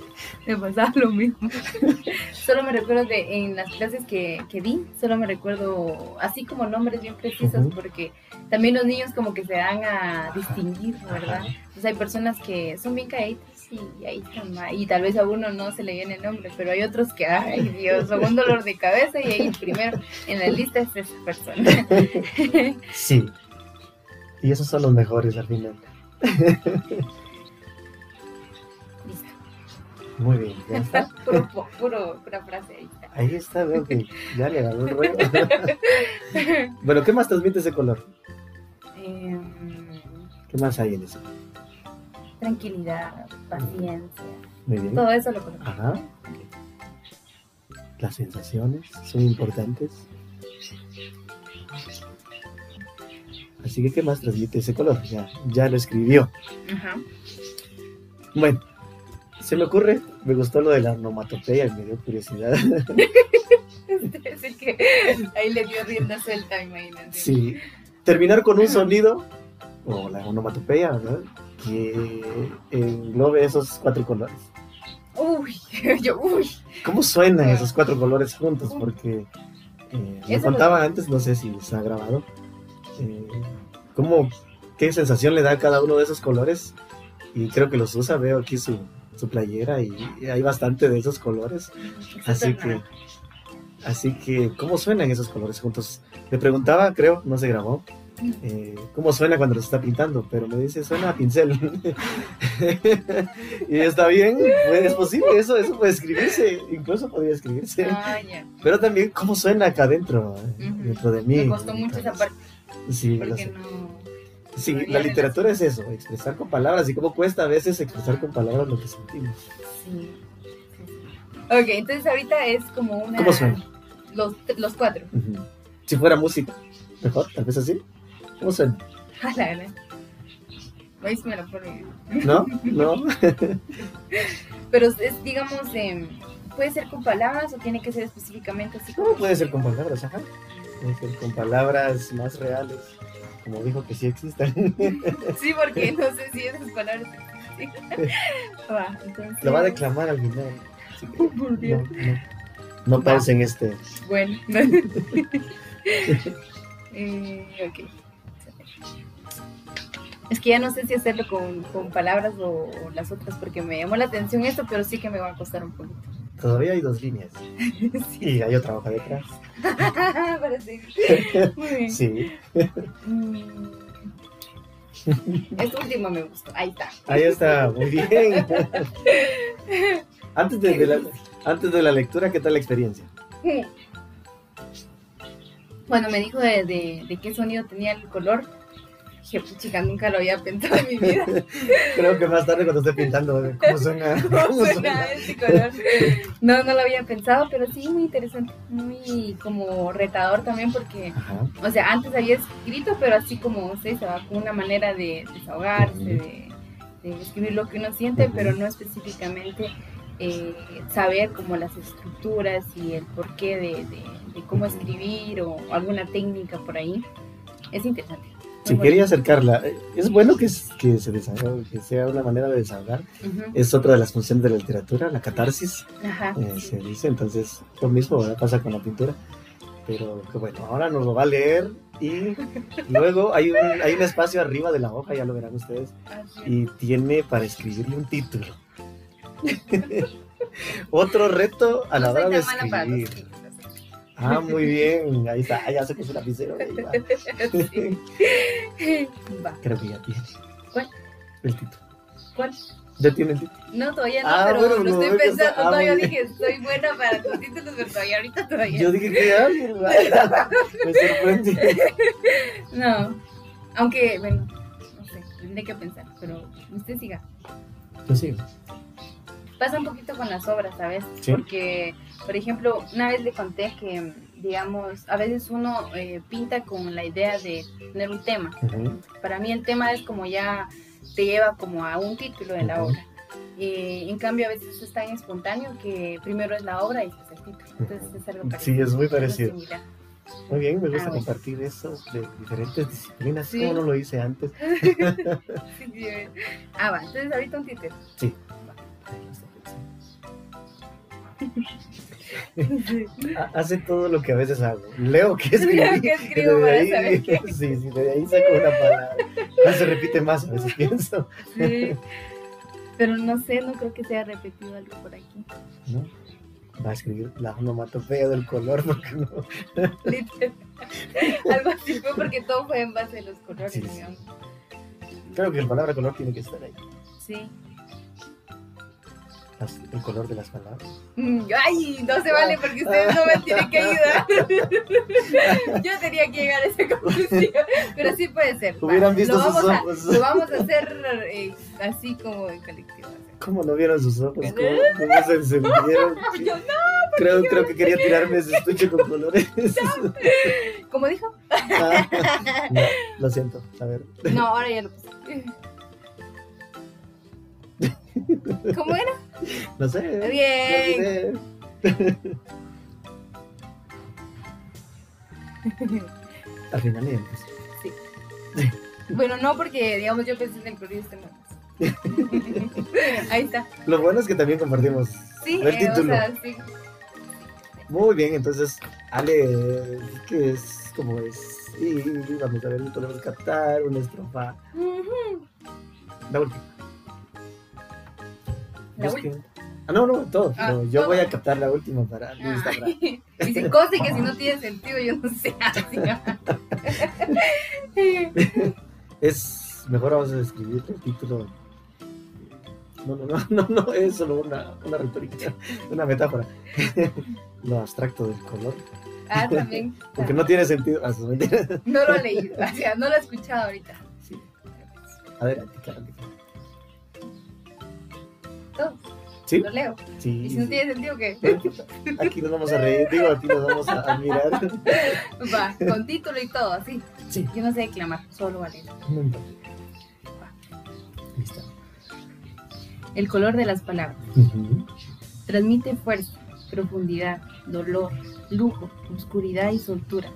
me pasaba lo mismo. solo me recuerdo de en las clases que, que di, solo me recuerdo así como nombres bien precisos, porque también los niños como que se dan a distinguir, ¿verdad? Entonces hay personas que son bien caídas y ahí están, y tal vez a uno no se le viene el nombre, pero hay otros que, ay Dios, son un dolor de cabeza y ahí primero en la lista es esa persona. Sí. Y esos son los mejores al final. Muy bien, ya está. Puro, puro, pura frase ahí está. Ahí está, veo que ya le agarró el rollo. bueno, ¿qué más transmite ese color? Em, ¿Qué más hay en ese? tranquilidad, paciencia, Muy bien. todo eso lo conozco. Ajá. Las sensaciones son importantes. Así que, ¿qué más transmite ese color? Ya, ya lo escribió. Ajá. Bueno, se me ocurre, me gustó lo de la onomatopeya y me dio curiosidad. Es el que ahí le dio rienda suelta, imagínate. Sí, terminar con un sonido, o la onomatopeya, ¿verdad? Que englobe esos cuatro colores. Uy, yo, uy. ¿Cómo suenan esos cuatro colores juntos? Porque eh, me contaba antes, no sé si se ha grabado, eh, cómo, qué sensación le da a cada uno de esos colores. Y creo que los usa, veo aquí su, su playera y hay bastante de esos colores. Así que, así que, ¿cómo suenan esos colores juntos? Le preguntaba, creo, no se grabó, eh, cómo suena cuando los está pintando, pero me dice, suena a pincel. y está bien, pues, es posible, eso, eso puede escribirse, incluso podría escribirse. Ah. Pero también, ¿cómo suena acá adentro, dentro de mí? Me costó mucho esa parte Sí, porque no. Sí, la literatura es eso, expresar con palabras, y cómo cuesta a veces expresar con palabras lo que sentimos. Sí. Ok, entonces ahorita es como una. ¿Cómo suena? Los, los cuatro. Si fuera música, mejor, tal vez así. ¿Cómo suena? A la. Ahí sí me lo pone. ¿No? ¿No? Pero es, digamos, em, puede ser con palabras o tiene que ser específicamente así. ¿Cómo puede ser con palabras? Ajá. Puede ser con palabras más reales, como dijo que sí existen. Sí, porque no sé si esas palabras existen. Va, entonces. Lo va a declamar al final. Por no, Dios. no, este. Bueno. eh, ok. Es que ya no sé si hacerlo con, con palabras o, o las otras porque me llamó la atención esto, pero sí que me va a costar un poquito. Todavía hay dos líneas. sí. Y hay otra hoja detrás. Parece. Muy bien. Sí. Mm. Este último me gustó. Ahí está. Ahí está, muy bien. Antes de, de la, antes de la lectura, ¿qué tal la experiencia? Bueno, me dijo de, de, de qué sonido tenía el color. Dije, chica, nunca lo había pensado en mi vida. Creo que más tarde cuando esté pintando, ¿cómo suena? ¿Cómo ¿Cómo suena este color? No, no lo había pensado, pero sí, muy interesante. Muy como retador también porque, Ajá. o sea, antes había escrito, pero así como, no sé, se va con una manera de desahogarse, de, de escribir lo que uno siente, Ujú. pero no específicamente eh, saber como las estructuras y el porqué de, de, de cómo escribir o alguna técnica por ahí. Es interesante. Bueno. quería acercarla, es bueno que, es- que se desahogue, que sea una manera de desahogar. Es otra de las funciones de la literatura, la catarsis, Ajá. eh, se dice. Entonces, lo mismo ¿verdad? pasa con la pintura. Pero que bueno, ahora nos lo va a leer y luego hay un, hay un espacio arriba de la hoja, ya lo verán ustedes, y tiene para escribirle un título. Otro reto a la No hora de escribir. Ah, muy bien, ahí está, ya se puso el lapicero. ahí va. Sí. Va. Creo que ya tiene. ¿Cuál? El título. ¿Cuál? Ya tiene el título. No, todavía no, Ah, pero bueno, lo no, estoy es que está- pensando. ah, todavía dije, soy buena para los títulos, pero todavía ahorita todavía. Yo dije que alguien me sorprende. No. Aunque, bueno, no sé, tendré que pensar, pero usted siga. Pues sí. Pasa un poquito con las obras, ¿sabes? Sí. Porque, por ejemplo, una vez le conté que, digamos, a veces uno eh, pinta con la idea de tener un tema. Ujú. Para mí el tema es como ya te lleva como a un título de la Ujú. obra. Y en cambio a veces es tan espontáneo que primero es la obra y después el título. Entonces es algo parecido. Sí, es muy parecido. Muy bien, me gusta Ah, compartir eso de diferentes disciplinas, Sí. como no lo hice antes. Sí, sí. Ah, va, entonces ahorita un título. Sí. Ha- Hace todo lo que a veces hago. Leo que escribí. Leo que escribo para ahí, saber qué. Sí, sí, de ahí saco una palabra. No se repite más, a veces pienso. Sí. Pero no sé, no creo que se haya repetido algo por aquí. ¿No? Va a escribir la onomatopeya del color porque no. Literal. Algo así fue porque todo fue en base a los colores, Sí. Creo que la palabra color tiene que estar ahí. Sí. El color de las palabras. Mm, Ay, no se vale porque ustedes no me tienen que ayudar. Yo tenía que llegar a esa conclusión. Pero sí puede ser. Hubieran visto lo sus vamos a, ojos. Lo vamos a hacer eh, así como en colectivo. ¿Cómo no vieron sus ojos? ¿Cómo, cómo se encendieron? Yo, no, Creo, creo que quería tirarme ese estuche con colores. ¿Cómo dijo? Ah, no, lo siento. A ver. No, ahora ya lo puse. ¿Cómo era? No sé. Bien. Al final ya empecé. Bueno, no, porque digamos yo pensé en el color este. Ahí está. Lo bueno es que también compartimos. Sí, El eh, o título. sea, sí. Muy bien, entonces, Ale, que es como es. Y vamos a ver, podemos captar una estrofa. Ujú. La última. La Ah, no, no, todo. Ah, no, yo todo. voy a captar la última para Instagram. Ay, Y cosa y que si no tiene sentido, yo no sé. así. Es mejor vamos a escribir el título. No, no, no, no, no, es solo una, una retórica, una metáfora. Lo abstracto del color, Ah, también. porque no tiene sentido. Ah. No lo he leído, o sea, no lo he escuchado ahorita. Sí. Adelante, Carolina. ¿Sí? Lo leo. Sí. Y si no tiene sentido, ¿qué? Aquí nos vamos a reír, digo, aquí nos vamos a admirar. Va, con título y todo, así. Sí, Yo no sé declamar, solo vale. no importa. Listo. El color de las palabras. Transmite fuerza, profundidad, dolor, lujo, oscuridad y soltura.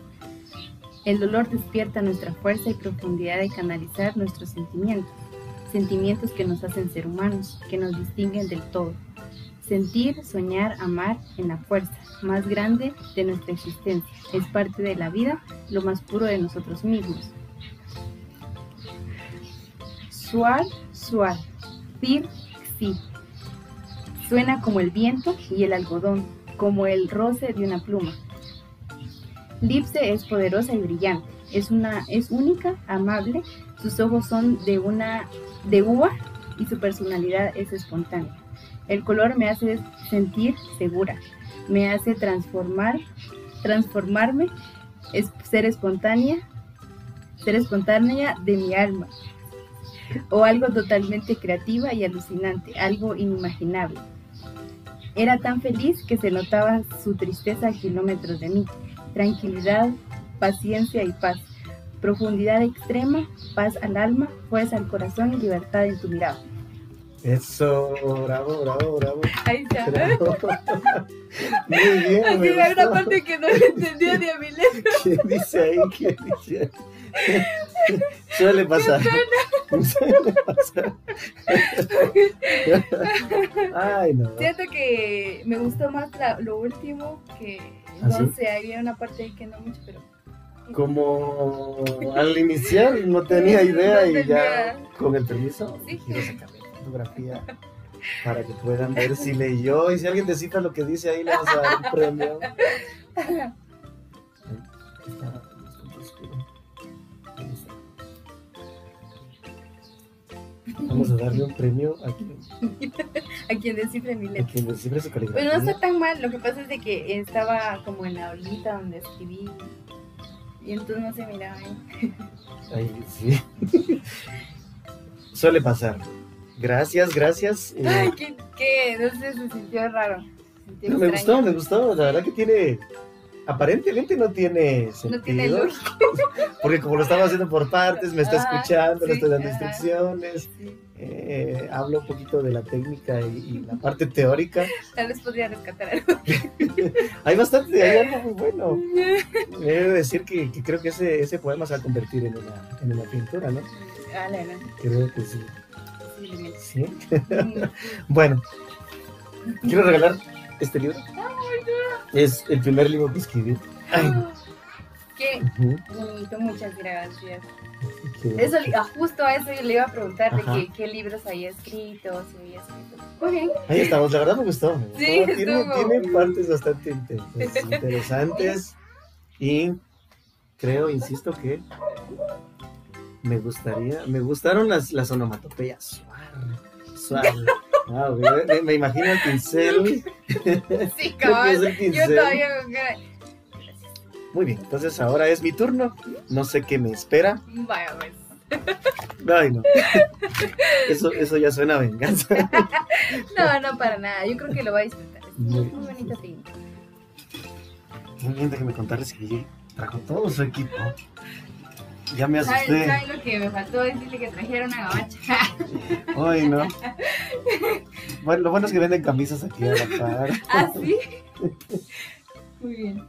El dolor despierta nuestra fuerza y profundidad de canalizar nuestros sentimientos, sentimientos que nos hacen ser humanos, que nos distinguen del todo. Sentir, soñar, amar en la fuerza más grande de nuestra existencia. Es parte de la vida, lo más puro de nosotros mismos. Suar, suar, fir, sí. Suena como el viento y el algodón, como el roce de una pluma. Lipse es poderosa y brillante, es, una, es única, amable, sus ojos son de una de uva y su personalidad es espontánea. El color me hace sentir segura, me hace transformar, transformarme, ser espontánea, ser espontánea de mi alma, o algo totalmente creativa y alucinante, algo inimaginable. Era tan feliz que se notaba su tristeza a kilómetros de mí. Tranquilidad, paciencia y paz. Profundidad extrema, paz al alma, fuerza al corazón y libertad en tu mirada. Eso, bravo, bravo, bravo. Ahí está. bravo. Muy bien, Así me hay una parte que no le entendía ni a mi letra. ¿Qué dice ahí? ¿Qué dice ahí? Suele pasar. Suele pasar. Ay, no. Siento que me gustó más la- lo último que ¿Ah, sí? no sé, había una parte ahí que no mucho, pero Como al iniciar no tenía idea y ya con el permiso Sí. quiero sacarle fotografía para que puedan ver si leyó y si alguien descifra lo que dice ahí le vamos a dar un premio. Vamos a darle un premio a quien, a quien descifre mi a letra. quien descifre su caligrafía. Pero no está tan mal, lo que pasa es de que estaba como en la orillita donde escribí y entonces no se miraba ahí. Sí. Suele pasar. Gracias, gracias. Eh, Ay, ¿qué, qué? No sé, se sintió raro. se sintió me gustó, me gustó. La verdad que tiene. Aparentemente no tiene sentido. No tiene lógica. Porque como lo estaba haciendo por partes, me está Ajá, escuchando, le estoy dando instrucciones. Sí, eh, hablo un poquito de la técnica y, y la parte teórica. tal vez podría rescatar algo. Hay bastante, hay algo muy bueno. He de decir que, que creo que ese, ese poema se va a convertir en una, en una pintura, ¿no? Ah, la, Creo que sí. ¿Sí? Bueno, quiero regalar este libro. Es el primer libro que escribí. Ay, Qué muchas gracias. sí. Eso, ah, justo a eso yo le iba a preguntar de qué, qué libros había escrito, si había escrito. Bien. Ahí estamos, la verdad me gustó. me Sí, gustó. tiene, partes bastante inter- interesantes y creo, insisto, que me gustaría, me gustaron las, las onomatopeyas. Suave, suave. Wow, me, me- me imagino el pincel. Sí, el Yo todavía Muy bien, entonces ahora es mi turno. No sé qué me espera. Vaya, pues. Ay, no. Eso, eso ya suena a venganza. No, no, para nada. Yo creo que lo va a disfrutar. Es Muy muy bonita técnica. Muy bien, déjeme contarles que trajo todo su equipo. Ya me ¿Saben asusté. saben lo que me faltó decirle que trajera una gabacha? Ay, no. Bueno, lo bueno es que venden camisas aquí a la par. ¿Ah, sí? Muy bien.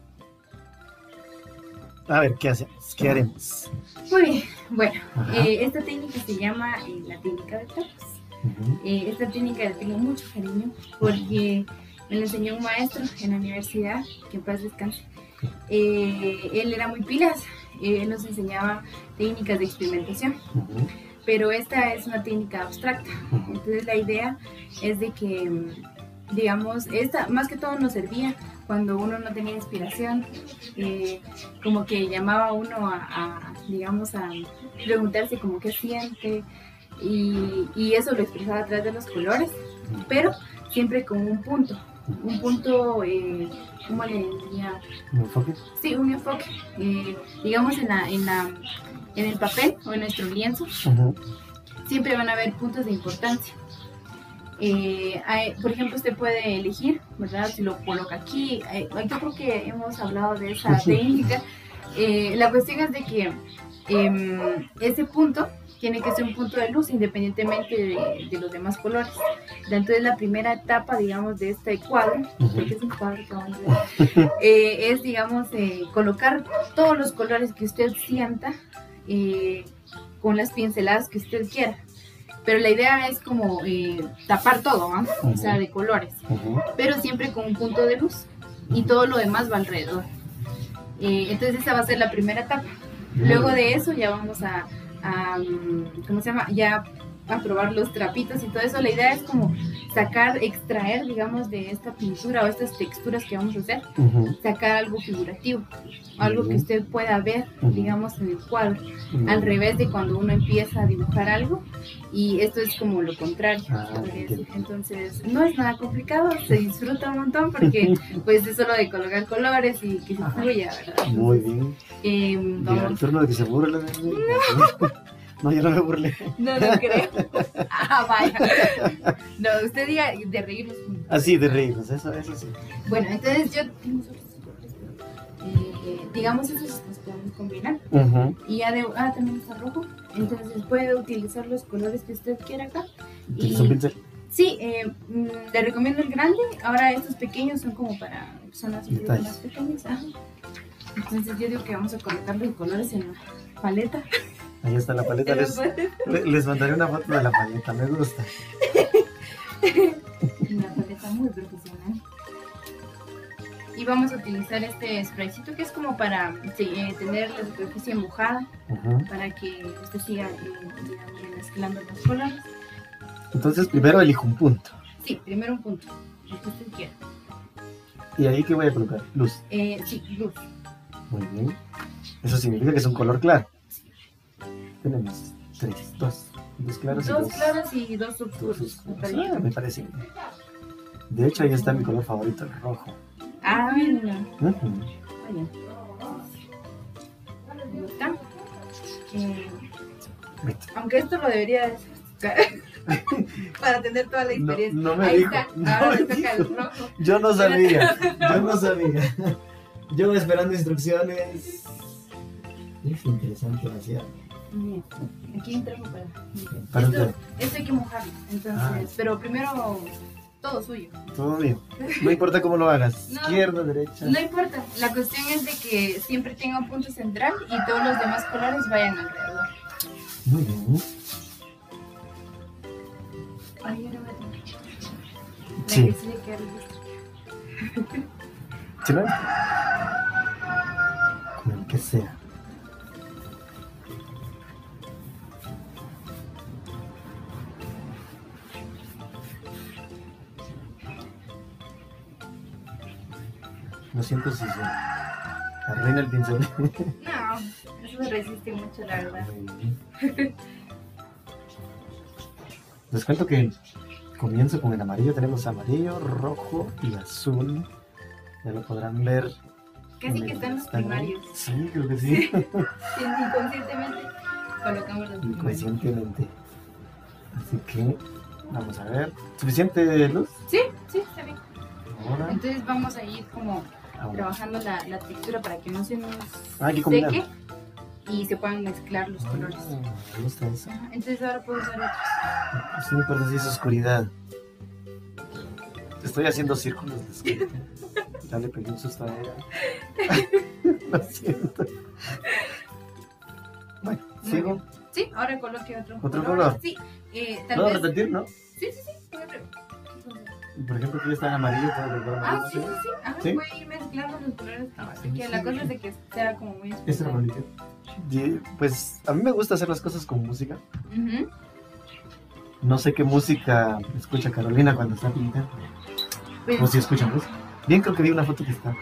A ver, ¿qué hacemos? ¿Qué haremos? Muy bien. Bueno, eh, esta técnica se llama eh, la técnica de tacos. Eh, esta técnica le tengo mucho cariño porque me la enseñó un maestro en la universidad, que en paz descanse. Él era muy pilas, él nos enseñaba técnicas de experimentación, pero esta es una técnica abstracta. Entonces la idea es de que, mm, digamos, esta más que todo nos servía cuando uno no tenía inspiración, eh, como que llamaba a uno a, a, digamos, a preguntarse como qué siente y, y eso lo expresaba a través de los colores, pero siempre con un punto, un punto, eh, ¿cómo le diría? ¿Un enfoque? Sí, un enfoque, eh, digamos en la, en la, en el papel o en nuestro lienzo, siempre van a haber puntos de importancia. Eh, hay- por ejemplo, usted puede elegir, ¿verdad? Si lo coloca aquí, eh, yo creo que hemos hablado de esa técnica. Eh, la cuestión es de que em, ese punto tiene que ser un punto de luz independientemente de, de los demás colores. Entonces, la primera etapa, digamos, de este cuadro, es un cuadro que vamos a ver, eh, es, digamos, eh, colocar todos los colores que usted sienta eh, con las pinceladas que usted quiera. Pero la idea es como eh, tapar todo, ¿ah? o sea, de colores, pero siempre con un punto de luz y todo lo demás va alrededor. Eh, entonces esa va a ser la primera etapa. Luego de eso ya vamos a, mm, ¿cómo se llama? Ya a probar los trapitos y todo eso. La idea es como sacar, extraer, digamos, de esta pintura o estas texturas que vamos a hacer, sacar algo figurativo, algo que usted pueda ver, digamos, en el cuadro, al revés de cuando uno empieza a dibujar algo y esto es como lo contrario. Ah. Entonces, no es nada complicado, se disfruta un montón porque pues es solo de colocar colores y que se fluya, ¿verdad? Muy bien. Eh, el turno de que se burle de mí. No, yo no me burlé. No, no creo. Ah, vaya. No, usted diga de reírnos. Así de reírnos, eso, eso sí. Bueno, entonces yo tengo otros colores, pero, eh, digamos esos los podemos combinar. Y ya de, ah, también está rojo. Entonces puede utilizar los colores que usted quiera acá. ¿Utiliza un pincel? Sí, eh, mm, le recomiendo el grande. Ahora estos pequeños son como para personas más pequeñas. Ajá. Entonces yo digo que vamos a colocar los colores en la paleta. Ahí está la paleta. Les, le- les mandaré una foto de la paleta, me gusta. Una paleta muy profesional. Y vamos a utilizar este spraycito que es como para eh, tener la superficie mojada para que usted siga eh, mezclando los colores. Entonces, primero elijo un punto. Sí, primero un punto, el que usted quiera. ¿Y ahí qué voy a colocar? Luz. Eh, sí, luz. Muy bien. Eso significa que es un color claro. Tenemos tres, dos. Dos claros y Dos claros y dos oscuros. me. Ah, me parece. De hecho, ahí está mi color favorito, el rojo. Ah, mira. Ujú. Vaya. Ahí está. Eh, aunque esto lo debería de para tener toda la experiencia. no me Ahí dijo. está. no Ahora me toca el rojo. Yo no sabía. Yo no sabía. Yo esperando instrucciones. Es interesante demasiado. Bien. Aquí entramos para. Para esto, esto hay que mojarlo. Entonces, Ah. pero primero todo suyo. Todo bien. No importa cómo lo hagas. No. Izquierda, derecha. No importa. La cuestión es de que siempre tenga un punto central y todos los demás colores vayan alrededor. Muy bien. Ay, yo no me tengo. Que sí. ¿Sí? Con el que sea. Lo siento si se arruina el pincel. No, eso resiste mucho, la verdad. Les cuento que comienzo con el amarillo. Tenemos amarillo, rojo y azul. Ya lo podrán ver. Casi que están los primarios. Sí, creo que sí. Sí, Inconscientemente colocamos los primarios. Inconscientemente. Así que vamos a ver. ¿Suficiente luz? Sí, sí, está bien. Ahora. Entonces vamos a ir como. Trabajando la, la textura para que no se nos Ah, seque y se puedan mezclar los colores. Ah, me gusta eso. Ajá, Entonces ahora puedo usar otros. Sí, me importa si es oscuridad. Estoy haciendo círculos de. Ya le pegué un susto a. Lo siento. Bueno, Muy sigo. bien. Sí, ahora coloque otro, ¿Otro color? Sí, eh, tal ¿Puedo vez. repetir, no? Sí, sí, sí. Por ejemplo, aquí está en amarillo. ¿puedo volver a Ah, sí, sí, sí. Ajá, ¿Sí? voy a ir mezclando los colores. Ah, sí, que sí, la cosa es de que sea como muy amarillo. Y, Pues a mí me gusta hacer las cosas con música. No sé qué música escucha Carolina cuando está pintando. Pues, O si escucha música. Bien, creo que vi una foto que está.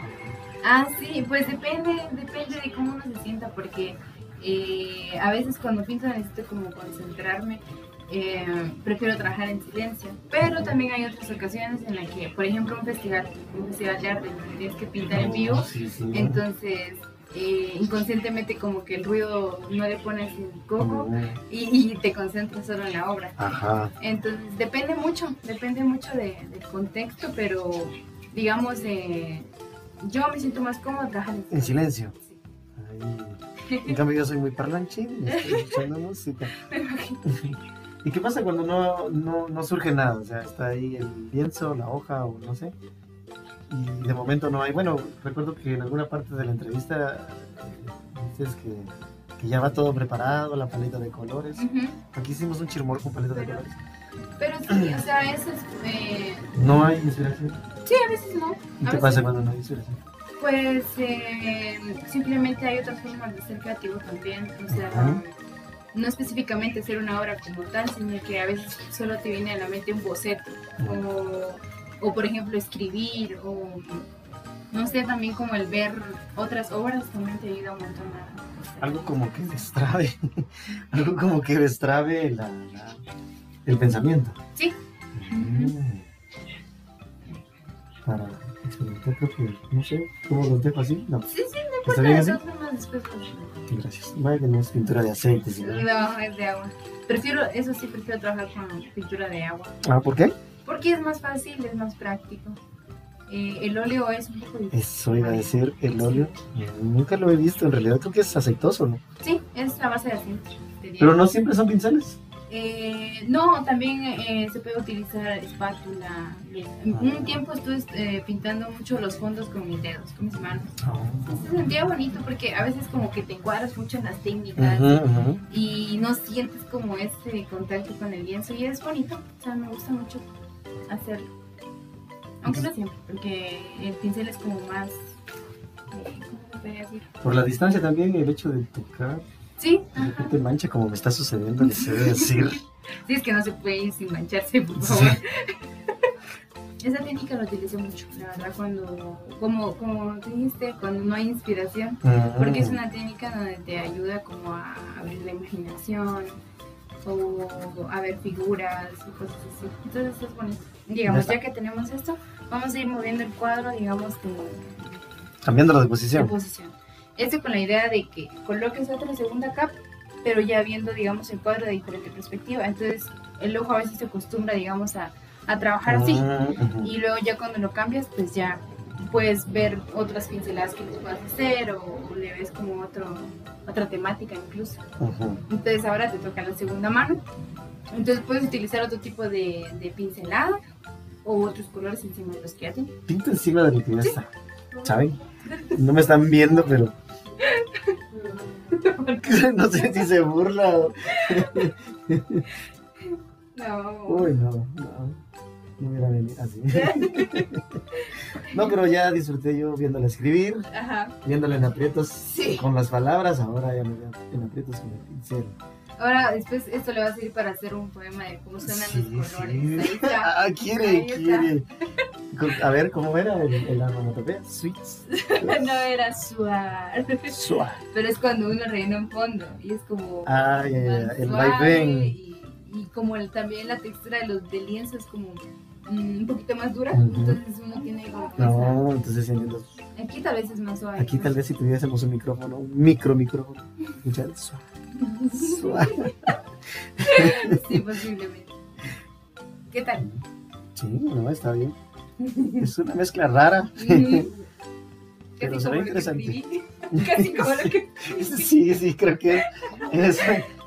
Ah, sí, pues depende, depende de cómo uno se sienta, porque eh, a veces cuando pinto necesito como concentrarme, eh, prefiero trabajar en silencio, pero también hay otras ocasiones en las que, por ejemplo, un festival, un festival de arte, donde tienes que pintar en vivo, sí. entonces eh, inconscientemente como que el ruido no le pones el coco y, y te concentras solo en la obra. Ajá. Entonces depende mucho, depende mucho de- del contexto, pero digamos, eh, yo me siento más cómoda trabajar en En silencio. Sí. Ay. En cambio, yo soy muy parlanchín, y estoy escuchando música. ¿Y qué pasa cuando no, no, no surge nada? O sea, está ahí el lienzo, la hoja o no sé. Y de momento no hay. Bueno, recuerdo que en alguna parte de la entrevista eh, dices que, que ya va todo preparado, la paleta de colores. Ujú. Aquí hicimos un chirmor con paleta de Pero- colores. Pero sí, o sea, eso es... eh, No hay inspiración. sí, a veces no. ¿Y A qué pasa no. cuando no hay inspiración? Pues eh, simplemente hay otras formas de ser creativo también. O sea, Ajá. No específicamente hacer una obra como tal, sino que a veces solo te viene a la mente un boceto. O, o por ejemplo, escribir. O no sé, también como el ver otras obras también te ayuda un montón a... Algo como que destrabe. Algo como que destrabe la, la- el pensamiento. Sí. Mm. Para experimentar, creo que, no sé, ¿cómo los dejo así? No, Sí, sí, no ¿Está importa, bien de así? todas formas después... Gracias. Vaya que no es pintura de aceite, sino- No, es de agua. Prefiero, eso sí, prefiero trabajar con pintura de agua. Ah, ¿por qué? Porque es más fácil, es más práctico. Eh, el óleo es un poco difícil. Eso iba a decir, el óleo. Nunca lo he visto, en realidad creo que es aceitoso, ¿no? Sí, es la base de asiento. te diría. Pero no siempre son pinceles. Eh, no, también eh, se puede utilizar espátula. Un tiempo estuve eh, pintando mucho los fondos con mis dedos, con mis manos. Se sentía bonito porque a veces como que te encuadras mucho en las técnicas y no sientes como ese contacto con el lienzo y es bonito. O sea, me gusta mucho hacerlo. Aunque no siempre, porque el pincel es como más... eh, ¿Cómo se podría decir? Por la distancia también, el hecho de tocar, Sí, ajá. repente mancha como me está sucediendo, les he de decir. Sí, es que no se puede ir sin mancharse, por favor. Esa técnica la utilicé mucho, la verdad, cuando, como, como dijiste, cuando no hay inspiración, porque es una técnica donde te ayuda como a abrir la imaginación o a ver figuras y cosas así. Entonces es bonito. Digamos, Ya que tenemos esto, vamos a ir moviendo el cuadro, digamos, de, Cambiándolo de de posición. Esto con la idea de que coloques otra segunda capa, pero ya viendo, digamos, el cuadro de diferente perspectiva. Entonces, el ojo a veces se acostumbra, digamos, a, a trabajar así. Ujú. Y luego ya cuando lo cambias, pues ya puedes ver otras pinceladas que les puedas hacer o le ves como otro, otra temática incluso. Entonces ahora te toca la segunda mano. Entonces puedes utilizar otro tipo de, de pincelada o otros colores encima de los que ya tienes. Pinta encima de mi cabeza. ¿Saben? No me están viendo, pero no sé si se burla o... No. Uy, no, no. No hubiera venido así. No, pero ya disfruté yo viéndola escribir, Ajá. viéndola en aprietos Sí. con las palabras, ahora ya me veo en aprietos con el pincel. Ahora, después esto le va a servir para hacer un poema de cómo suenan Sí, los colores. sí. Ahí está. Ah, quiere, Ahí está. quiere. Con- A ver, ¿cómo era el, el onomatopeya? Sweets. no era suave. Suave. Pero es cuando uno rellena un fondo y es como. Ah, ya, ya, más el vaivén. Y, y como el- también la textura de los del lienzo es como mm, un poquito más dura. Ujú. Entonces uno tiene como. No, entonces entiendo. Aquí tal vez es más suave. Aquí ¿no? tal vez si tuviésemos un micrófono, un micro micrófono. Escuchar suave. Suave. Sí, posiblemente. ¿Qué tal? Sí, no, está bien. Es una mezcla rara. Pero Casi se ve como lo que interesante. Casi como lo que. Sí, sí, creo que es,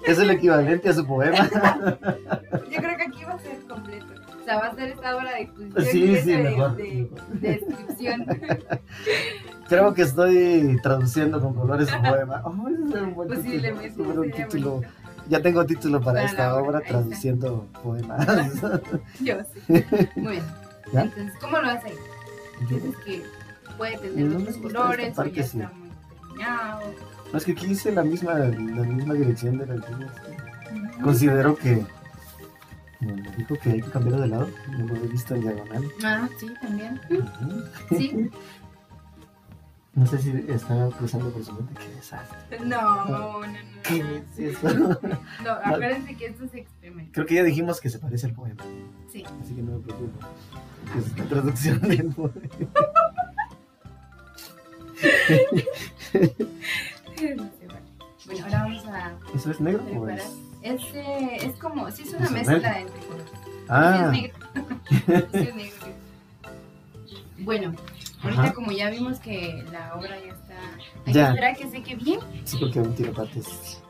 es el equivalente a su poema. Yo creo que aquí va a ser completo. Sea, va a ser esta obra de exposición Sí, y sí, esta de, mejor. de- de descripción. Creo que estoy traduciendo con colores su poema. Oh, ese es un buen Posiblemente, título, un bonito. Ya tengo título para Para esta la obra, traduciendo poemas. Yo sí. Muy bien. ¿Ya? Entonces, ¿cómo lo vas a ir? Dices que puede tener No otros colores o parte, ya sí. está muy terminado. No, es que aquí hice la misma, la misma dirección de las líneas. Considero que. Me dijo que hay que cambiar de lado. No lo he visto en diagonal. Ah, sí, también. Sí. No sé si está cruzando por su mente. Qué desastre. No, no, no. ¿Qué es eso? No, acuérdense que esto es experimento. Creo que ya dijimos que se parece al poema. Sí. Así que no me preocupo. Es la traducción del poema. Bueno, ahora vamos a ¿Eso es negro o preparar. Es.? Este es como, sí es una ¿Es mezcla entre. Ah, Sí, es negro. Sí, es negro. Bueno, ahorita Ajá. como ya vimos que la obra ya está. Hay Ya. que esperar que seque bien. sí, porque aún tiene partes.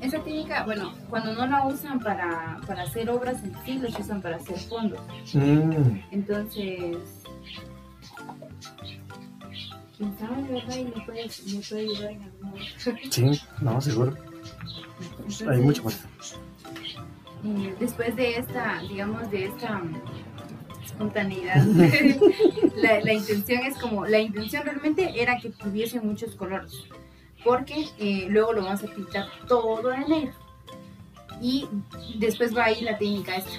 Esa técnica, bueno, cuando no la usan para, para hacer obras en sí, los usan para hacer fondos. Mm, Entonces, quién sabe, ¿verdad? Y me puede, me puede ayudar en algún momento. sí, no, seguro. Entonces, Hay mucho más. eh, después de esta, digamos, de esta mm, espontaneidad, la, la intención es como, la intención realmente era que tuviese muchos colores, porque eh, luego lo vamos a pintar todo de negro. Y después va ahí la técnica esta.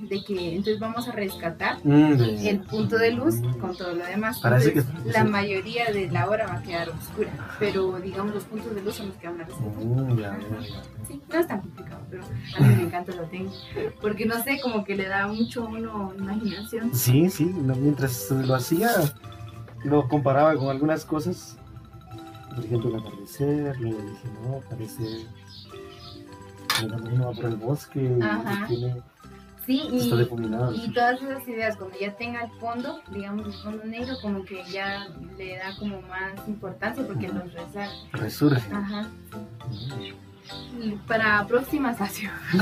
De que entonces vamos a rescatar Mm, el punto de luz con todo lo demás. Parece que la mayoría de la obra va a quedar oscura, pero digamos los puntos de luz son los que van a resaltar. Mm, ya, ya, ya. Sí, no es tan complicado, pero a mí me encanta la técnica. Porque no sé, como que le da mucho a uno imaginación. Sí, sí, mientras lo hacía, lo comparaba con algunas cosas. Por ejemplo, el atardecer, luego dije, no, parece. uno va por el bosque, Ajá. tiene, Sí, y, todas esas ideas, cuando ya tenga el fondo, digamos el fondo negro, como que ya le da como más importancia porque los resalta. Resurge. Ajá. Y para aproximación,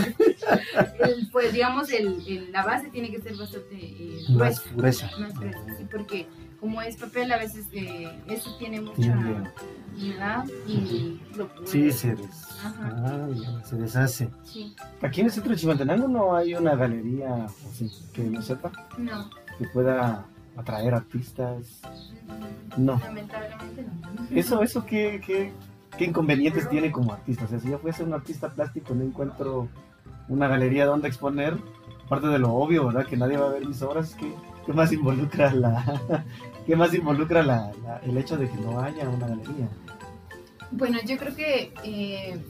el, pues digamos, el, el- la base tiene que ser bastante eh, Más gruesa. Más gruesa, sí, porque como es papel, a veces eh, eso tiene mucha humedad y lo Sí, se, Ajá. ah, ya, se deshace. Sí, Aquí en el centro de Chimaltenango no hay una galería así, que no sepa, no. que pueda atraer artistas. No. Lamentablemente no. Eso, eso, ¿qué, qué, qué inconvenientes tiene como artista? O sea, si yo fuese un artista plástico, no encuentro una galería donde exponer, aparte de lo obvio, ¿verdad? Que nadie va a ver mis obras, ¿qué, qué más involucra la... ¿Qué más involucra la, la- el hecho de que no haya una galería? Bueno, yo creo que eh,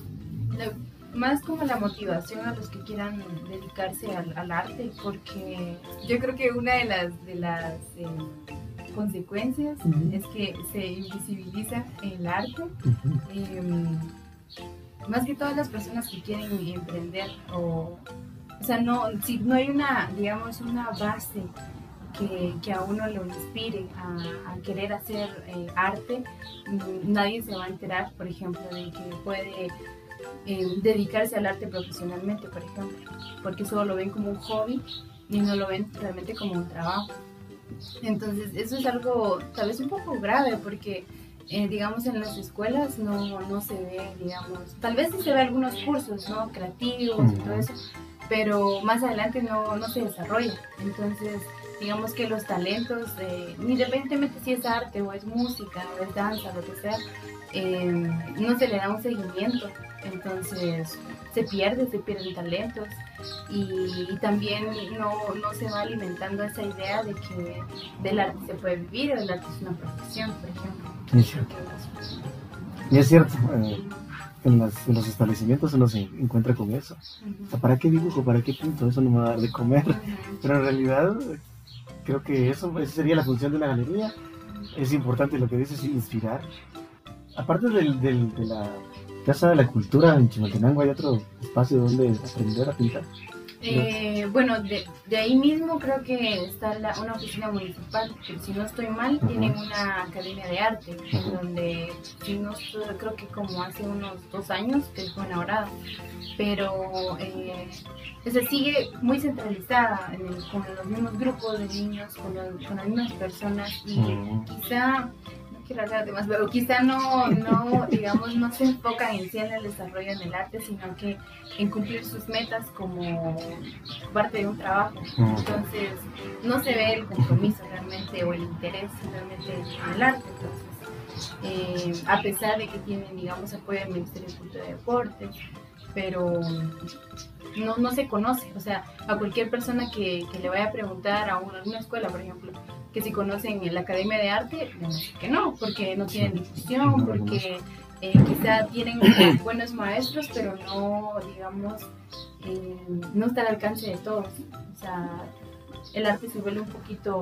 más como la motivación a los que quieran dedicarse al, al arte, porque yo creo que una de las, de las eh, consecuencias es que se invisibiliza el arte. Eh, más que todas las personas que quieren emprender o, o sea, no, si no hay una, digamos, una base que, que a uno lo inspire a, a querer hacer eh, arte, mm, nadie se va a enterar, por ejemplo, de que puede eh, dedicarse al arte profesionalmente, por ejemplo, porque solo lo ven como un hobby y no lo ven realmente como un trabajo. Entonces, eso es algo tal vez un poco grave porque, eh, digamos, en las escuelas no, no se ve, digamos, tal vez sí se ve algunos cursos, ¿no? Creativos y todo eso, pero más adelante no, no se desarrolla. Entonces, digamos que los talentos, independientemente si es arte o es música o es danza, lo que sea, eh, no se le da un seguimiento. Entonces se pierde, se pierden talentos y, también no, no, se va alimentando esa idea de que del arte se puede vivir o el arte es una profesión, por ejemplo. Y es cierto, eh, en, los establecimientos uno se encuentra con eso. ¿Para qué dibujo? ¿Para qué pinto? Eso no me va a dar de comer. Pero en realidad creo que eso esa sería la función de una galería. Es importante lo que dices, inspirar. Aparte del, del, de la Casa de la Cultura en Chimaltenango, ¿hay otro espacio donde aprender a pintar? Eh, bueno, de, de, ahí mismo creo que está la, una oficina municipal, que si no estoy mal, tienen una academia de arte, donde si no creo que como hace unos dos años que fue inaugurada, pero eh, se sigue muy centralizada con los mismos grupos de niños, con, con las mismas personas y quizá quiero hablar de más, pero quizá no, no, digamos, no se enfocan en sí en el desarrollo en el arte, sino que en cumplir sus metas como parte de un trabajo. Entonces, no se ve el compromiso realmente o el interés realmente en el arte. Entonces, eh, a pesar de que tienen, digamos, apoyo del Ministerio de Cultura y Deportes, pero no, no se conoce. O sea, a cualquier persona que, que le vaya a preguntar a una, una escuela, por ejemplo, que si conocen la Academia de Arte, que no, porque no tienen difusión, porque eh, quizá tienen buenos maestros, pero no, digamos, eh, no está al alcance de todos. O sea, el arte se vuelve un poquito,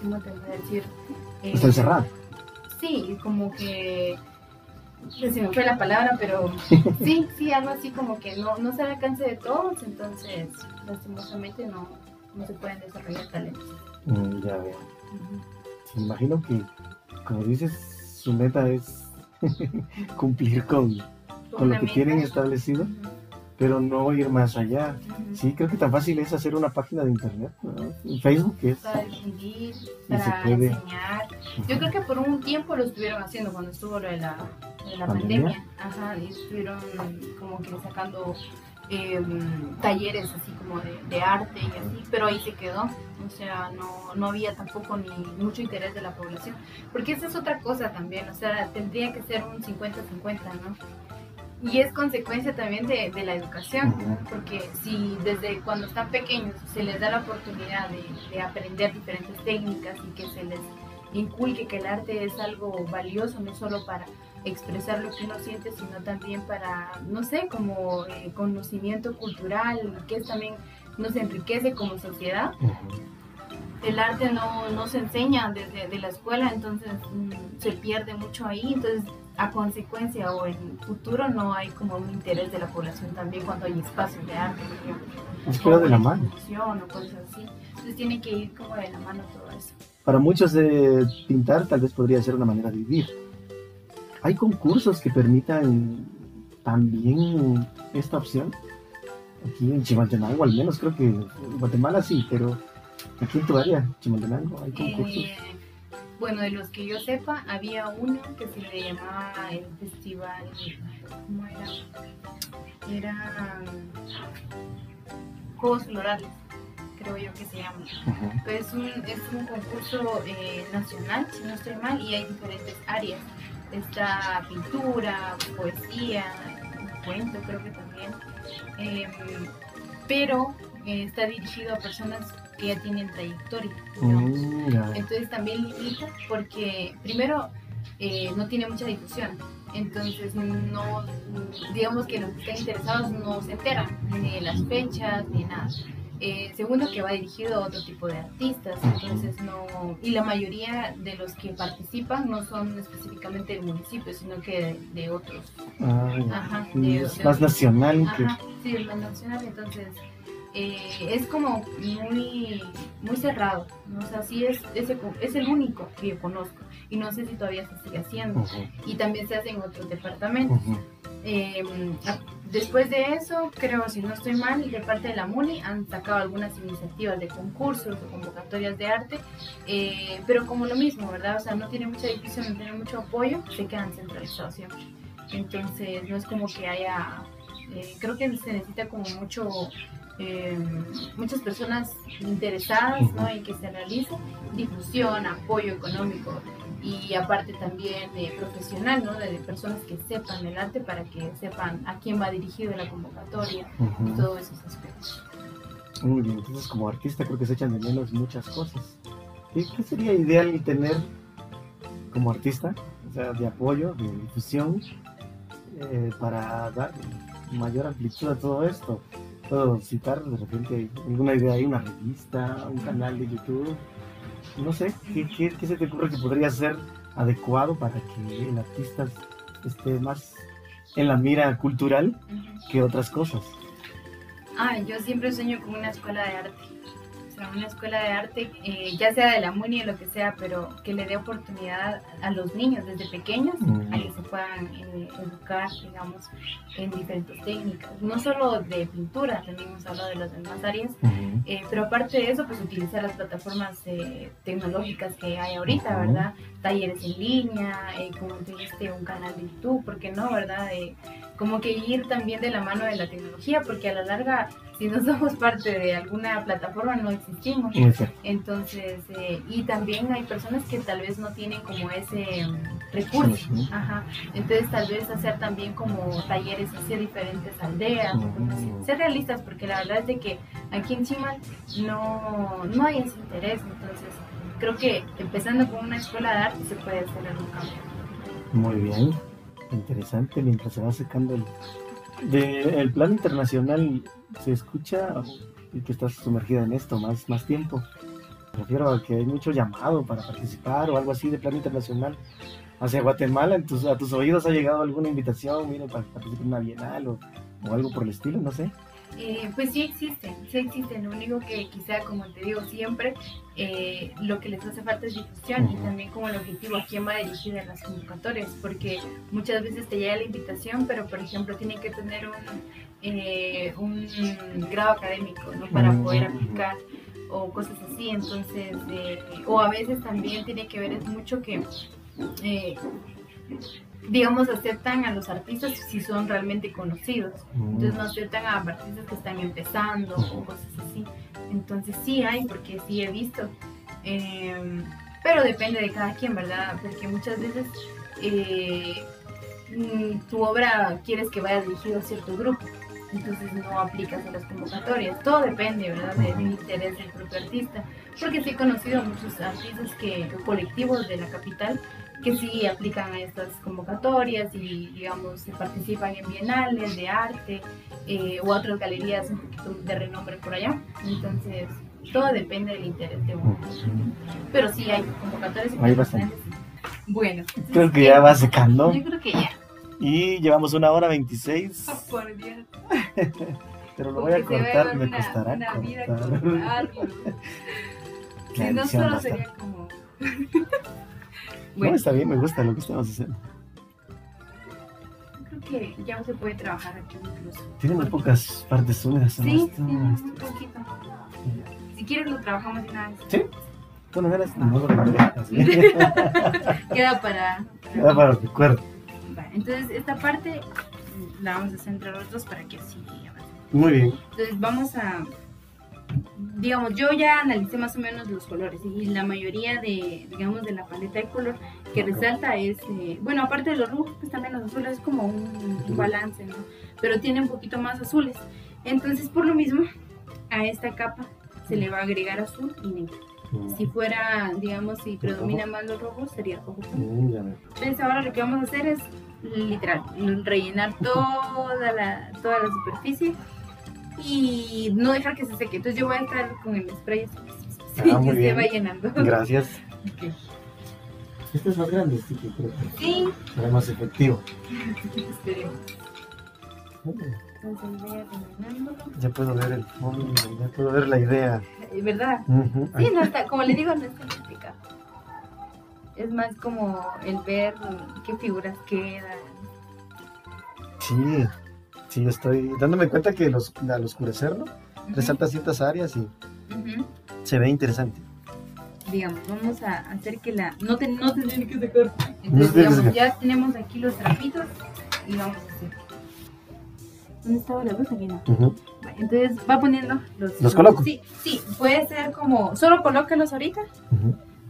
¿cómo te voy a decir? Eh, está encerrado. Sí, como que se me fue la palabra, pero sí, sí, algo así como que no, no al alcance de todos, entonces lastimosamente no, no se pueden desarrollar talentos. Mm, ya veo. Me imagino que, como dices, su meta es cumplir con, con lo que tienen establecido, pero no ir más allá. Sí, creo que tan fácil es hacer una página de internet, Facebook es... Para difundir, para enseñar. Yo creo que por un tiempo lo estuvieron haciendo cuando estuvo lo de la, de la pandemia. Ajá, y estuvieron como que sacando Em, talleres así como de, arte y así, pero ahí se quedó. O sea, no, no había tampoco ni mucho interés de la población. Porque esa es otra cosa también, o sea, tendría que ser un 50-50, ¿no? Y es consecuencia también de, de, la educación, porque si desde cuando están pequeños se les da la oportunidad de, de aprender diferentes técnicas y que se les inculque que el arte es algo valioso, no solo para expresar lo que uno siente, sino también para, no sé, como eh, conocimiento cultural, que es también nos enriquece como sociedad. El arte no, no, se enseña desde de la escuela, entonces mm, se pierde mucho ahí, entonces a consecuencia o en futuro no hay como un interés de la población también cuando hay espacios de arte, por ejemplo. Es de la mano. O cosas así. Entonces tiene que ir como de la mano todo eso. Para muchos de pintar tal vez podría ser una manera de vivir ¿Hay concursos que permitan también esta opción? Aquí en Chimaltenango, al menos creo que en Guatemala sí, pero aquí en tu área, Chimaltenango, hay concursos. Eh, bueno, de los que yo sepa, había uno que se le llamaba el festival. ¿Cómo era? Era. Juegos Florales, creo yo que se llama. es, un, es un concurso eh, nacional, si no estoy mal, y hay diferentes áreas está pintura, poesía, cuento creo que también, em, pero eh, está dirigido a personas que ya tienen trayectoria. Mm, entonces también limita porque primero eh, no tiene mucha difusión, entonces no, digamos que los que están interesados no se enteran ni de las fechas ni nada. Eh, segundo, que va dirigido a otro tipo de artistas, entonces no, y la mayoría de los que participan no son específicamente del municipio, sino que de, otros. Ah, ajá, más nacional. Sí, más nacional, entonces eh, es como muy, muy cerrado, ¿no? o sea, sí es, es, es, el único que yo conozco y no sé si todavía se sigue haciendo. Y también se hace en otros departamentos. Em, después de eso, creo, si no estoy mal, de parte de la MUNI han sacado algunas iniciativas de concursos o convocatorias de arte, eh, pero como lo mismo, ¿verdad? O sea, no tiene mucha difusión, no tiene mucho apoyo, se quedan centralizados siempre. Entonces, no es como que haya, eh, creo que se necesita como mucho eh, muchas personas interesadas ¿no? en que se realice difusión, apoyo económico y aparte también de profesional, ¿no? de, personas que sepan el arte para que sepan a quién va dirigido la convocatoria y todos esos aspectos. Muy bien, entonces como artista creo que se echan de menos muchas cosas. ¿Qué, qué sería ideal tener como artista? O sea, de apoyo, de difusión, eh, para dar mayor amplitud a todo esto. Puedo citar de repente alguna idea ahí, una revista, un canal de YouTube. No sé, ¿qué, qué, qué se te ocurre que podría ser adecuado para que el artista esté más en la mira cultural que otras cosas? Ah, yo siempre sueño con una escuela de arte. Sea, una escuela de arte, eh, ya sea de la MUNI o lo que sea, pero que le dé oportunidad a los niños desde pequeños a que se puedan eh, educar, digamos, en diferentes técnicas. No solo de pintura, también hemos hablado de las demás áreas, eh, pero aparte de eso, pues utilizar las plataformas tecnológicas que hay ahorita, ¿verdad? Talleres en línea, como dijiste, un canal de YouTube, ¿por qué no, verdad? como que ir también de la mano de la tecnología, porque a la larga, si no somos parte de alguna plataforma, no existimos. Entonces, eh, y también hay personas que tal vez no tienen como ese mm, recurso. Ajá. Entonces, tal vez hacer también como talleres hacia diferentes aldeas, ser realistas, porque la verdad es de que aquí en Chimal no, no hay ese interés. Entonces, creo que empezando con una escuela de arte se puede hacer algún cambio. Muy bien interesante mientras se va secando el, de, el plan internacional se escucha que estás sumergida en esto más, más tiempo. Me refiero a que hay mucho llamado para participar o algo así de plan internacional hacia Guatemala. En tus, a tus oídos ha llegado alguna invitación, mire, para participar en una bienal o, o algo por el estilo, no sé. Eh, pues sí existen, sí existen. Lo único que quizá, como te digo siempre, eh, lo que les hace falta es difusión y también como el objetivo a quién va dirigido en las convocatorias, porque muchas veces te llega la invitación, pero por ejemplo tienen que tener un, eh, un grado académico ¿no? para poder aplicar o cosas así. Entonces, o a veces también tiene que ver es mucho que digamos, aceptan a los artistas si son realmente conocidos. Entonces no aceptan a artistas que están empezando o cosas así. Entonces sí hay, porque sí he visto. Em, pero depende de cada quien, ¿verdad? Porque muchas veces eh, mm, tu obra quieres que vaya dirigido a cierto grupo. Entonces no aplicas a las convocatorias. Todo depende, ¿verdad? Del interés del propio artista. Porque sí he conocido a muchos artistas que, colectivos de la capital que sí aplican a estas convocatorias y, digamos, participan en bienales de arte eh, u otras galerías de renombre por allá. Entonces, todo depende del interés de uno. Pero sí hay convocatorias. Hay bastante. Bueno. Creo que ya va secando. Yo creo que ya. Y llevamos una hora veintiséis. Oh, por Dios. Pero lo voy a cortar, me costará una cortar. Vida si no solo sería como... Bueno. No, está bien, me gusta lo que estamos haciendo. Creo que ya no se puede trabajar aquí incluso. Tiene muy pocas partes húmedas. Sí, sí, un poquito. Si quieres lo trabajamos de una vez. Sí. Bueno, eras no lo. Queda para... Queda para el recuerdo. Vale, entonces esta parte la vamos a los dos para que así Muy bien. Entonces vamos a digamos, yo ya analicé más o menos los colores y la mayoría de, digamos, de la paleta de color que resalta es, eh, bueno, aparte de los rojos, pues también los azules es como un, balance, ¿no? Pero tiene un poquito más azules. Entonces, por lo mismo, a esta capa se le va a agregar azul y negro. Mm. Si fuera, digamos, si predomina más los rojos, sería rojo. Mm, Entonces, ahora lo que vamos a hacer es, literal, rellenar toda la, toda la superficie y no dejar que se seque. Entonces yo voy a estar con el spray ah, que se va llenando. Gracias. Este es más grande, sí, que creo Sí. Será más efectivo. Esperemos. Ya puedo ver el fondo, ya puedo ver la idea. ¿Verdad? Sí, no está, como le digo, no está complicado. Es más como el ver qué figuras quedan. Sí, Sí, estoy dándome cuenta que los, al oscurecerlo resalta ciertas áreas y se ve interesante. Digamos, vamos a hacer que la... No, te, no se tiene que sacar. Entonces, digamos, ya tenemos aquí los trapitos y vamos a hacer... ¿Dónde estaba la luz? Aquí no. Entonces va poniendo los... ¿Los coloco? Sí, sí, puede ser como, solo colócalos ahorita.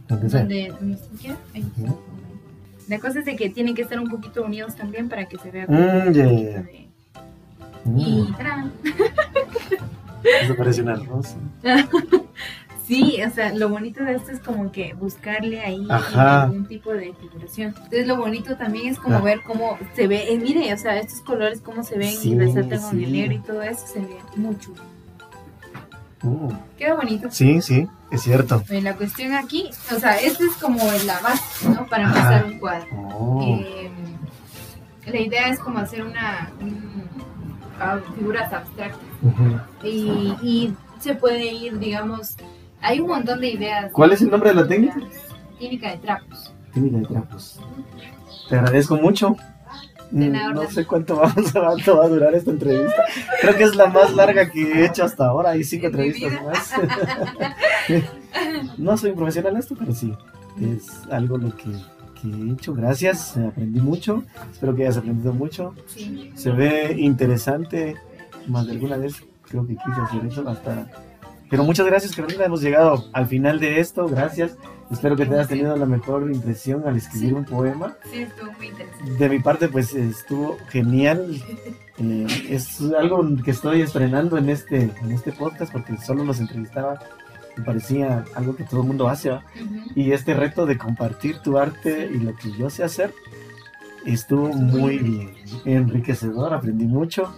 Donde sea. donde, donde usted quiera. Ahí. La cosa es de que tienen que estar un poquito unidos también para que se vea. Mm, como de- Mm. Eso parece una rosa. Sí, o sea, lo bonito de esto es como que buscarle ahí Ajá. algún tipo de figuración. Entonces lo bonito también es como Ah. ver cómo se ve, eh, mire, o sea, estos colores cómo se ven Sí, y resaltan con el negro y todo eso se ve mucho. Mm, Queda bonito. Sí, sí, es cierto. La cuestión aquí, o sea, esta es como la base, ¿no? Para empezar un cuadro. Oh, Eh, la idea es como hacer una, un- figuras abstractas y, y se puede ir, digamos, hay un montón de ideas. ¿Cuál es el nombre de la técnica? Técnica de trapos. Técnica de trapos. Te agradezco mucho. De Mm, nada, No sé cuánto, vamos cuánto va a durar esta entrevista. Creo que es la más larga que he hecho hasta ahora. Hay cinco En entrevistas más. no soy un profesional en esto, pero sí. Es algo lo que, hecho. Gracias, aprendí mucho. Espero que hayas aprendido mucho. Sí. Se ve interesante. Más de alguna vez creo que quise hacer eso hasta. Pero muchas gracias, Carolina. Hemos llegado al final de esto. Gracias. Espero que te hayas tenido la mejor impresión al escribir un poema. Sí, estuvo muy interesante. De mi parte, pues estuvo genial. Eh, es algo que estoy estrenando en este, en este podcast porque solo los entrevistaba. Me parecía algo que todo el mundo hace. Y este reto de compartir tu arte y lo que yo sé hacer estuvo muy bien. Enriquecedor, aprendí mucho.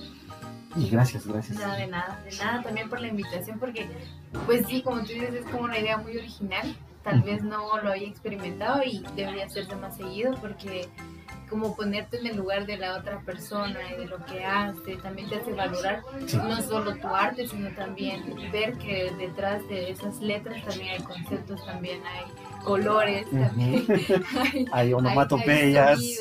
Y gracias, gracias. No, de nada, de nada también por la invitación, porque, pues sí, como tú dices, es como una idea muy original. Tal vez no lo había experimentado y debería hacerse más seguido, porque como ponerte en el lugar de la otra persona y de lo que hace, también te hace valorar Sí. no solo tu arte, sino también ver que detrás de esas letras también hay conceptos, también hay colores, también hay Hay onomatopeyas. hay.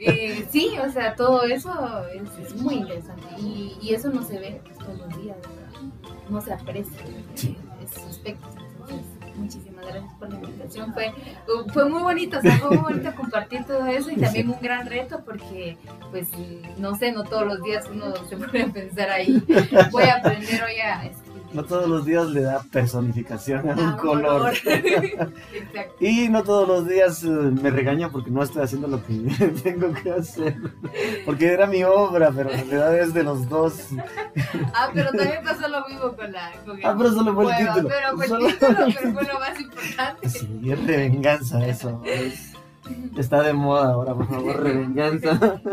Eh, sí, o sea, todo eso es, es muy interesante y, y eso no se ve todos los días, no se aprecia Sí. esos aspectos. Entonces, muchísimas gracias por la invitación. Fue, fue muy bonito, o sea, fue muy bonito compartir todo eso y también un gran reto porque, pues, no sé, no todos los días uno se pone a pensar ahí, voy a aprender hoy a escribir. No todos los días le da personificación a un Ah, color. Y no todos los días eh, me regaña porque no estoy haciendo lo que tengo que hacer. Porque era mi obra, pero en realidad es de los dos. Ah, pero también pasó lo mismo con la. Con Ah, pero solo fue el título. Pero fue el Solo- título, pero fue lo más importante. Sí, es revenganza eso. es- Está de moda ahora, por favor, revenganza.